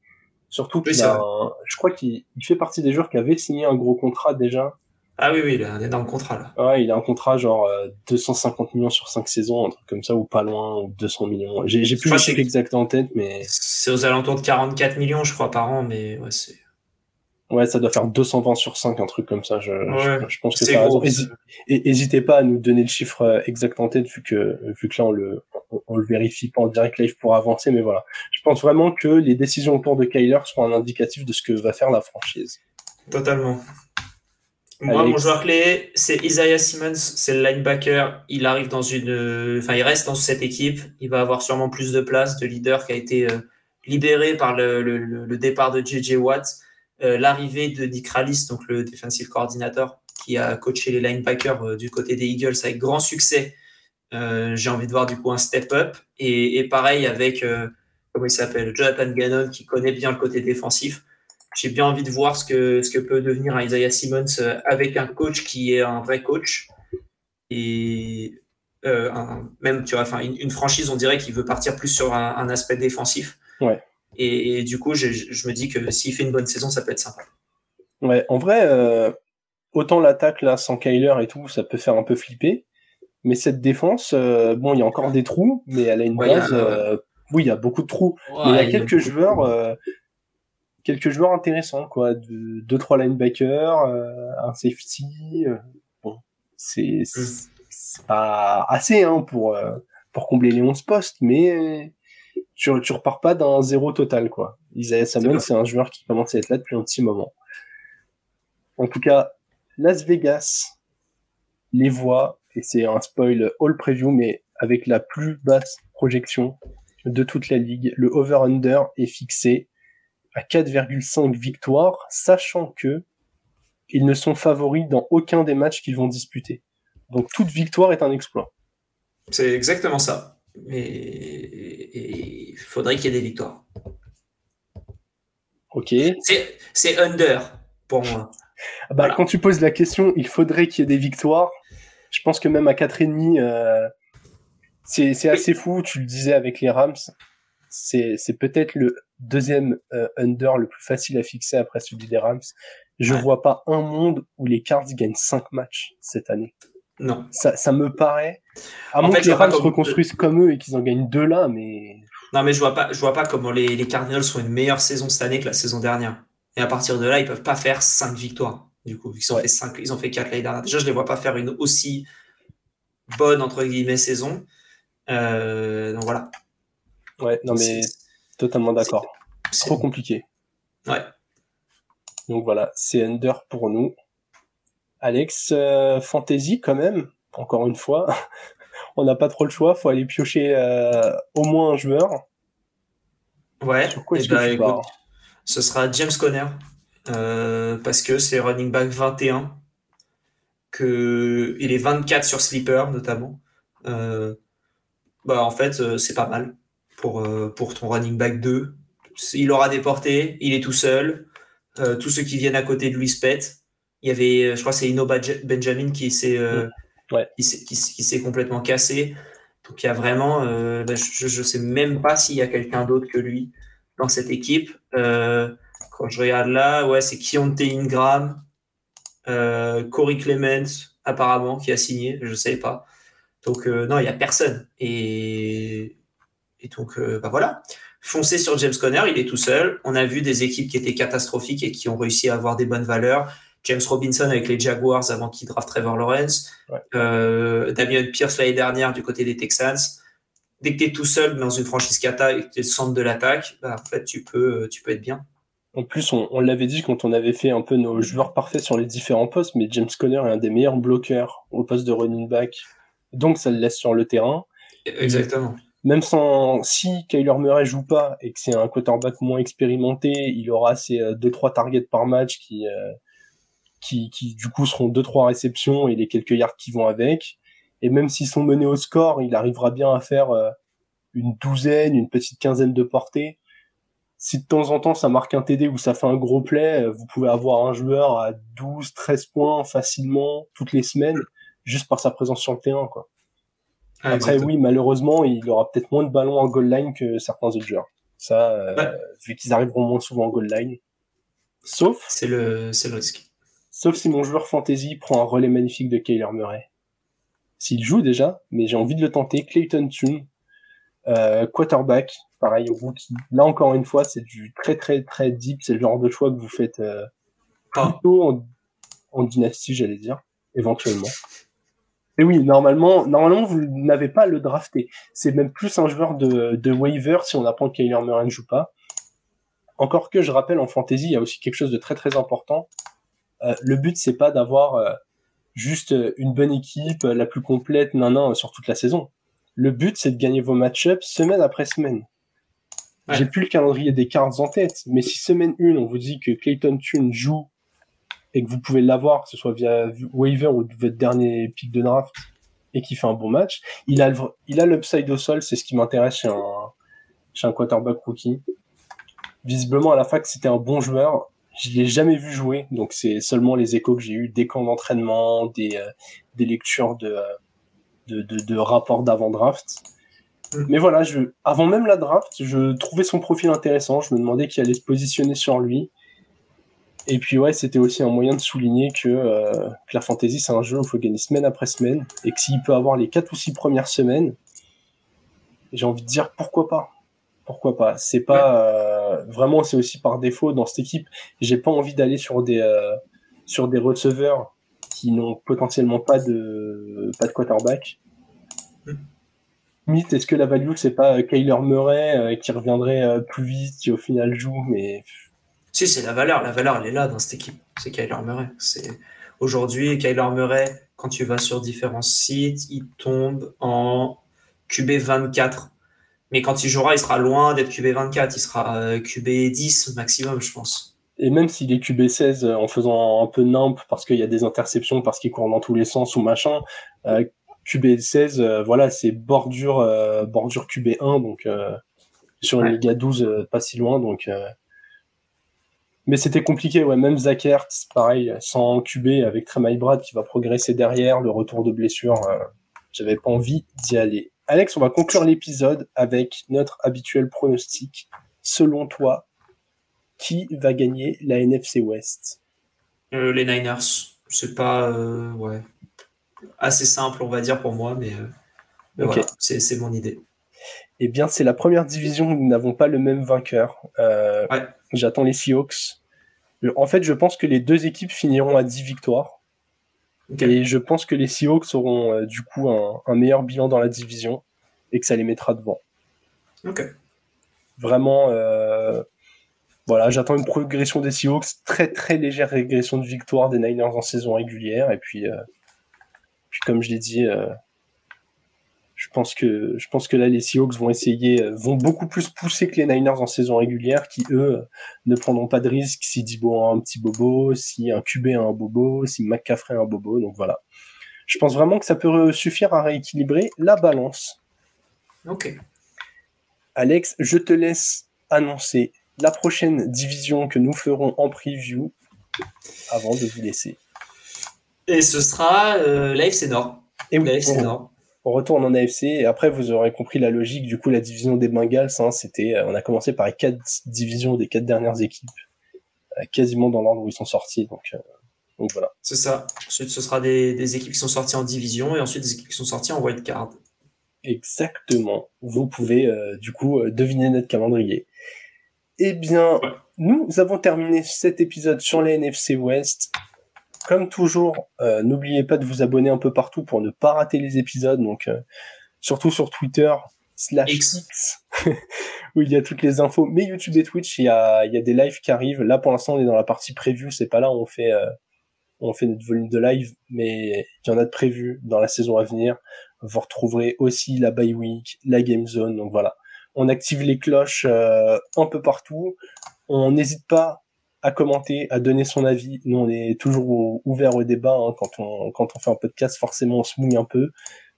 Surtout qu'il a, je crois qu'il fait partie des joueurs qui avaient signé un gros contrat déjà ah oui, oui, il a un énorme contrat là. Ouais, il a un contrat genre 250 euh, millions sur 5 saisons, un truc comme ça, ou pas loin, ou 200 millions. J'ai, j'ai plus le chiffre exact en tête, mais. C'est aux alentours de 44 millions, je crois, par an, mais ouais, c'est. Ouais, ça doit faire 220 sur 5, un truc comme ça. Je, je, pense que c'est raison. N'hésitez pas à nous donner le chiffre euh, exact en tête, vu que, vu que là, on le, on, le vérifie pas en direct live pour avancer, mais voilà. Je pense vraiment que les décisions autour de Kyler seront un indicatif de ce que va faire la franchise. Totalement. Moi, mon joueur clé, c'est Isaiah Simmons, c'est le linebacker. Il arrive dans une, enfin, il reste dans cette équipe. Il va avoir sûrement plus de place de leader qui a été euh, libéré par le, le, le, départ de JJ Watt, euh, l'arrivée de Nick Rallis, donc le defensive coordinator, qui a coaché les linebackers euh, du côté des Eagles avec grand succès. J'ai envie de voir du coup un step up et, et pareil avec comment il s'appelle, Jonathan Gannon qui connaît bien le côté défensif j'ai bien envie de voir ce que, ce que peut devenir Isaiah Simmons euh, avec un coach qui est un vrai coach. Et euh, même, tu vois, enfin, une, franchise, on dirait qu'il veut partir plus sur un, aspect défensif. Ouais. Et, du coup, je, je, me dis que s'il fait une bonne saison, ça peut être sympa. Ouais, en vrai, euh, autant l'attaque là sans Kyler et tout, ça peut faire un peu flipper. Mais cette défense, bon, il y a encore des trous, mais elle a une base. oui, il y a beaucoup de trous. mais il y a quelques joueurs quelques joueurs intéressants, quoi, de deux trois linebackers, euh, un safety. Euh, bon, c'est pas assez hein pour euh, pour combler les 11 postes, mais tu, tu repars pas d'un zéro total, quoi. Isaiah Salmon, c'est un joueur qui commence à être là depuis un petit moment. En tout cas, Las Vegas les voit, et c'est un spoil all preview, mais avec la plus basse projection de toute la ligue. Le over-under est fixé à 4,5 victoires, sachant que ils ne sont favoris dans aucun des matchs qu'ils vont disputer. Donc toute victoire est un exploit. C'est exactement ça. Mais il faudrait qu'il y ait des victoires. Ok. C'est under pour moi. Bah, Quand tu poses la question, il faudrait qu'il y ait des victoires. Je pense que même à 4,5, euh, c'est assez fou. Tu le disais avec les Rams. C'est peut-être le deuxième euh, under le plus facile à fixer après celui des Rams. Je vois pas un monde où les Cards gagnent 5 matchs cette année. Non. Ça, ça me paraît. À moins que les Rams se reconstruisent comme eux et qu'ils en gagnent deux là, mais. Non, mais je vois pas, je vois pas comment les, les Cardinals font une meilleure saison cette année que la saison dernière. Et à partir de là, ils peuvent pas faire 5 victoires. Du coup, ils ont fait 5, ils ont fait 4 l'année dernière. Déjà, je les vois pas faire une aussi bonne, entre guillemets, saison. Euh, donc voilà. Ouais, non, mais totalement d'accord. Trop compliqué. Ouais. Donc voilà, c'est under pour nous. Alex, euh, fantasy quand même, encore une fois. On n'a pas trop le choix, faut aller piocher euh, au moins un joueur. Ouais, quoi eh ben, ce sera James Conner, euh, parce que c'est running back 21, que il est 24 sur Sleeper notamment. bah en fait, c'est pas mal pour, pour ton running back 2. Il aura des portées, il est tout seul. tous ceux qui viennent à côté de lui se pètent. Il y avait, je crois, c'est Ino Benjamin qui s'est euh, qui s'est complètement cassé. Donc il y a vraiment, euh, bah, je ne sais même pas s'il y a quelqu'un d'autre que lui dans cette équipe. Euh, quand je regarde là, ouais, c'est Kionte Ingram, Corey Clement apparemment qui a signé, je ne sais pas. Donc non, il n'y a personne. Et, et donc bah voilà, foncez sur James Conner, il est tout seul. On a vu des équipes qui étaient catastrophiques et qui ont réussi à avoir des bonnes valeurs. James Robinson avec les Jaguars avant qu'il draft Trevor Lawrence, euh, Damien Pierce l'année dernière du côté des Texans. Dès que tu es tout seul dans une franchise kata et que tu es le centre de l'attaque, bah, en fait, tu peux, tu peux être bien. En plus, on, l'avait dit quand on avait fait un peu nos joueurs parfaits sur les différents postes, mais James Conner est un des meilleurs bloqueurs au poste de running back. Donc, ça le laisse sur le terrain. Exactement. Même sans, si Kyler Murray joue pas et que c'est un quarterback moins expérimenté, il aura ses 2-3 euh, targets par match qui, euh, qui, qui du coup seront deux trois réceptions et les quelques yards qui vont avec. Et même s'ils sont menés au score, il arrivera bien à faire euh, une douzaine, une petite quinzaine de portées. Si de temps en temps ça marque un TD ou ça fait un gros play, vous pouvez avoir un joueur à 12, 13 points facilement toutes les semaines juste par sa présence sur le terrain quoi. Ah, Après oui, malheureusement, il aura peut-être moins de ballons en goal line que certains autres joueurs. Ça, euh, vu qu'ils arriveront moins souvent en goal line. Sauf. C'est le, c'est le risque. Sauf si mon joueur fantasy prend un relais magnifique de Kyler Murray. S'il joue déjà, mais j'ai envie de le tenter, Clayton Tune, euh, quarterback, pareil, rookie. Là encore une fois, c'est du très très très deep, c'est le genre de choix que vous faites euh, plutôt en, dynastie, j'allais dire, éventuellement. Et oui, normalement, normalement, vous n'avez pas à le drafter. C'est même plus un joueur de, de waiver si on apprend que Kyler Murray ne joue pas. Encore que je rappelle, en fantasy, il y a aussi quelque chose de très très important, euh, le but c'est pas d'avoir euh, juste euh, une bonne équipe, la plus complète, nan, nan, sur toute la saison. Le but c'est de gagner vos match-ups semaine après semaine. J'ai plus le calendrier des cartes en tête, mais si semaine 1 on vous dit que Clayton Tune joue et que vous pouvez l'avoir, que ce soit via waiver ou votre dernier pick de draft, et qu'il fait un bon match, il a il a l'upside au sol, c'est ce qui m'intéresse chez un, chez un quarterback rookie. Visiblement à la fac c'était un bon joueur, je l'ai jamais vu jouer, donc c'est seulement les échos que j'ai eu des camps d'entraînement, des, euh, des lectures de, euh, de, de, de rapports d'avant-draft. Mm. Mais voilà, je, avant même la draft, je trouvais son profil intéressant. Je me demandais qui allait se positionner sur lui. Et puis ouais, c'était aussi un moyen de souligner que, euh, que la fantasy c'est un jeu où il faut gagner semaine après semaine et que s'il peut avoir les quatre ou six premières semaines, j'ai envie de dire pourquoi pas? Pourquoi pas? C'est pas euh, vraiment, c'est aussi par défaut dans cette équipe. J'ai pas envie d'aller sur des euh, sur des receveurs qui n'ont potentiellement pas de pas de quarterback. Mythe, est-ce que la value, c'est pas Kyler Murray qui reviendrait plus vite, qui au final joue, mais. Si, c'est la valeur. La valeur, elle est là dans cette équipe. C'est Kyler Murray. C'est aujourd'hui Kyler Murray. Quand tu vas sur différents sites, il tombe en QB 24. Mais quand il jouera, il sera loin d'être QB 24. Il sera QB 10 maximum, je pense. Et même s'il est QB 16 en faisant un peu nimp parce qu'il y a des interceptions, parce qu'il court dans tous les sens ou machin, QB 16, euh, voilà, c'est bordure, euh, bordure QB 1, donc euh, sur une Liga 12, pas si loin, donc. Mais c'était compliqué, ouais. Même Zach Ertz, pareil, sans QB avec Trey Brad qui va progresser derrière, le retour de blessure, j'avais pas envie d'y aller. Alex, on va conclure l'épisode avec notre habituel pronostic. Selon toi, qui va gagner la NFC West? Les Niners. C'est pas, ouais, assez simple, on va dire, pour moi, mais, euh, voilà, c'est mon idée. Eh bien, c'est la première division où nous n'avons pas le même vainqueur. Euh, j'attends les Seahawks. En fait, je pense que les deux équipes finiront à 10 victoires. Et je pense que les Seahawks auront euh, du coup un, meilleur bilan dans la division et que ça les mettra devant. Ok. Vraiment, voilà, j'attends une progression des Seahawks, très très légère régression de victoire des Niners en saison régulière, et puis comme je l'ai dit, euh, je pense que je pense que là les Seahawks vont essayer, euh, vont beaucoup plus pousser que les Niners en saison régulière, qui eux ne prendront pas de risque si Dibo a un petit bobo, si un QB a un bobo, si McCaffrey a un bobo. Donc voilà. Je pense vraiment que ça peut suffire à rééquilibrer la balance. Ok. Alex, je te laisse annoncer la prochaine division que nous ferons en preview avant de vous laisser. Et ce sera euh, l'AFC Nord. Et oui, l'AFC Nord. On retourne en AFC et après vous aurez compris la logique. Du coup, la division des Bengals, hein, c'était, euh, on a commencé par les quatre divisions des quatre dernières équipes, euh, quasiment dans l'ordre où ils sont sortis. Donc, euh, donc voilà. C'est ça. Ensuite, ce sera des, des, équipes qui sont sorties en division et ensuite des équipes qui sont sorties en wild card. Exactement. Vous pouvez du coup deviner notre calendrier. Eh bien, nous avons terminé cet épisode sur les NFC West. Comme toujours, euh, n'oubliez pas de vous abonner un peu partout pour ne pas rater les épisodes. Donc, euh, surtout sur Twitter slash X, où il y a toutes les infos. Mais YouTube et Twitch, il y a, il y a des lives qui arrivent. Là, pour l'instant, on est dans la partie preview. C'est pas là où on fait, euh, on fait notre volume de live, mais il y en a de prévu dans la saison à venir. Vous retrouverez aussi la bye week, la game zone. Donc voilà, on active les cloches un peu partout. On n'hésite pas à commenter, à donner son avis. Nous, on est toujours ouvert au débat. Hein. Quand, on, quand on fait un podcast, forcément, on se mouille un peu.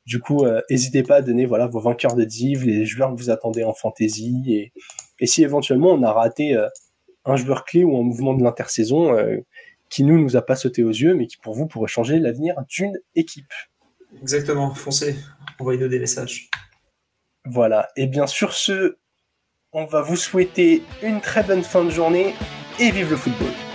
Du coup, euh, n'hésitez pas à donner voilà vos vainqueurs de div, les joueurs que vous attendez en fantasy, et, et si éventuellement on a raté euh, un joueur clé ou un mouvement de l'intersaison euh, qui nous nous a pas sauté aux yeux, mais qui pour vous pourrait changer l'avenir d'une équipe. Exactement, foncez, envoyez-nous des messages. Voilà, et bien sur ce, on va vous souhaiter une très bonne fin de journée et vive le football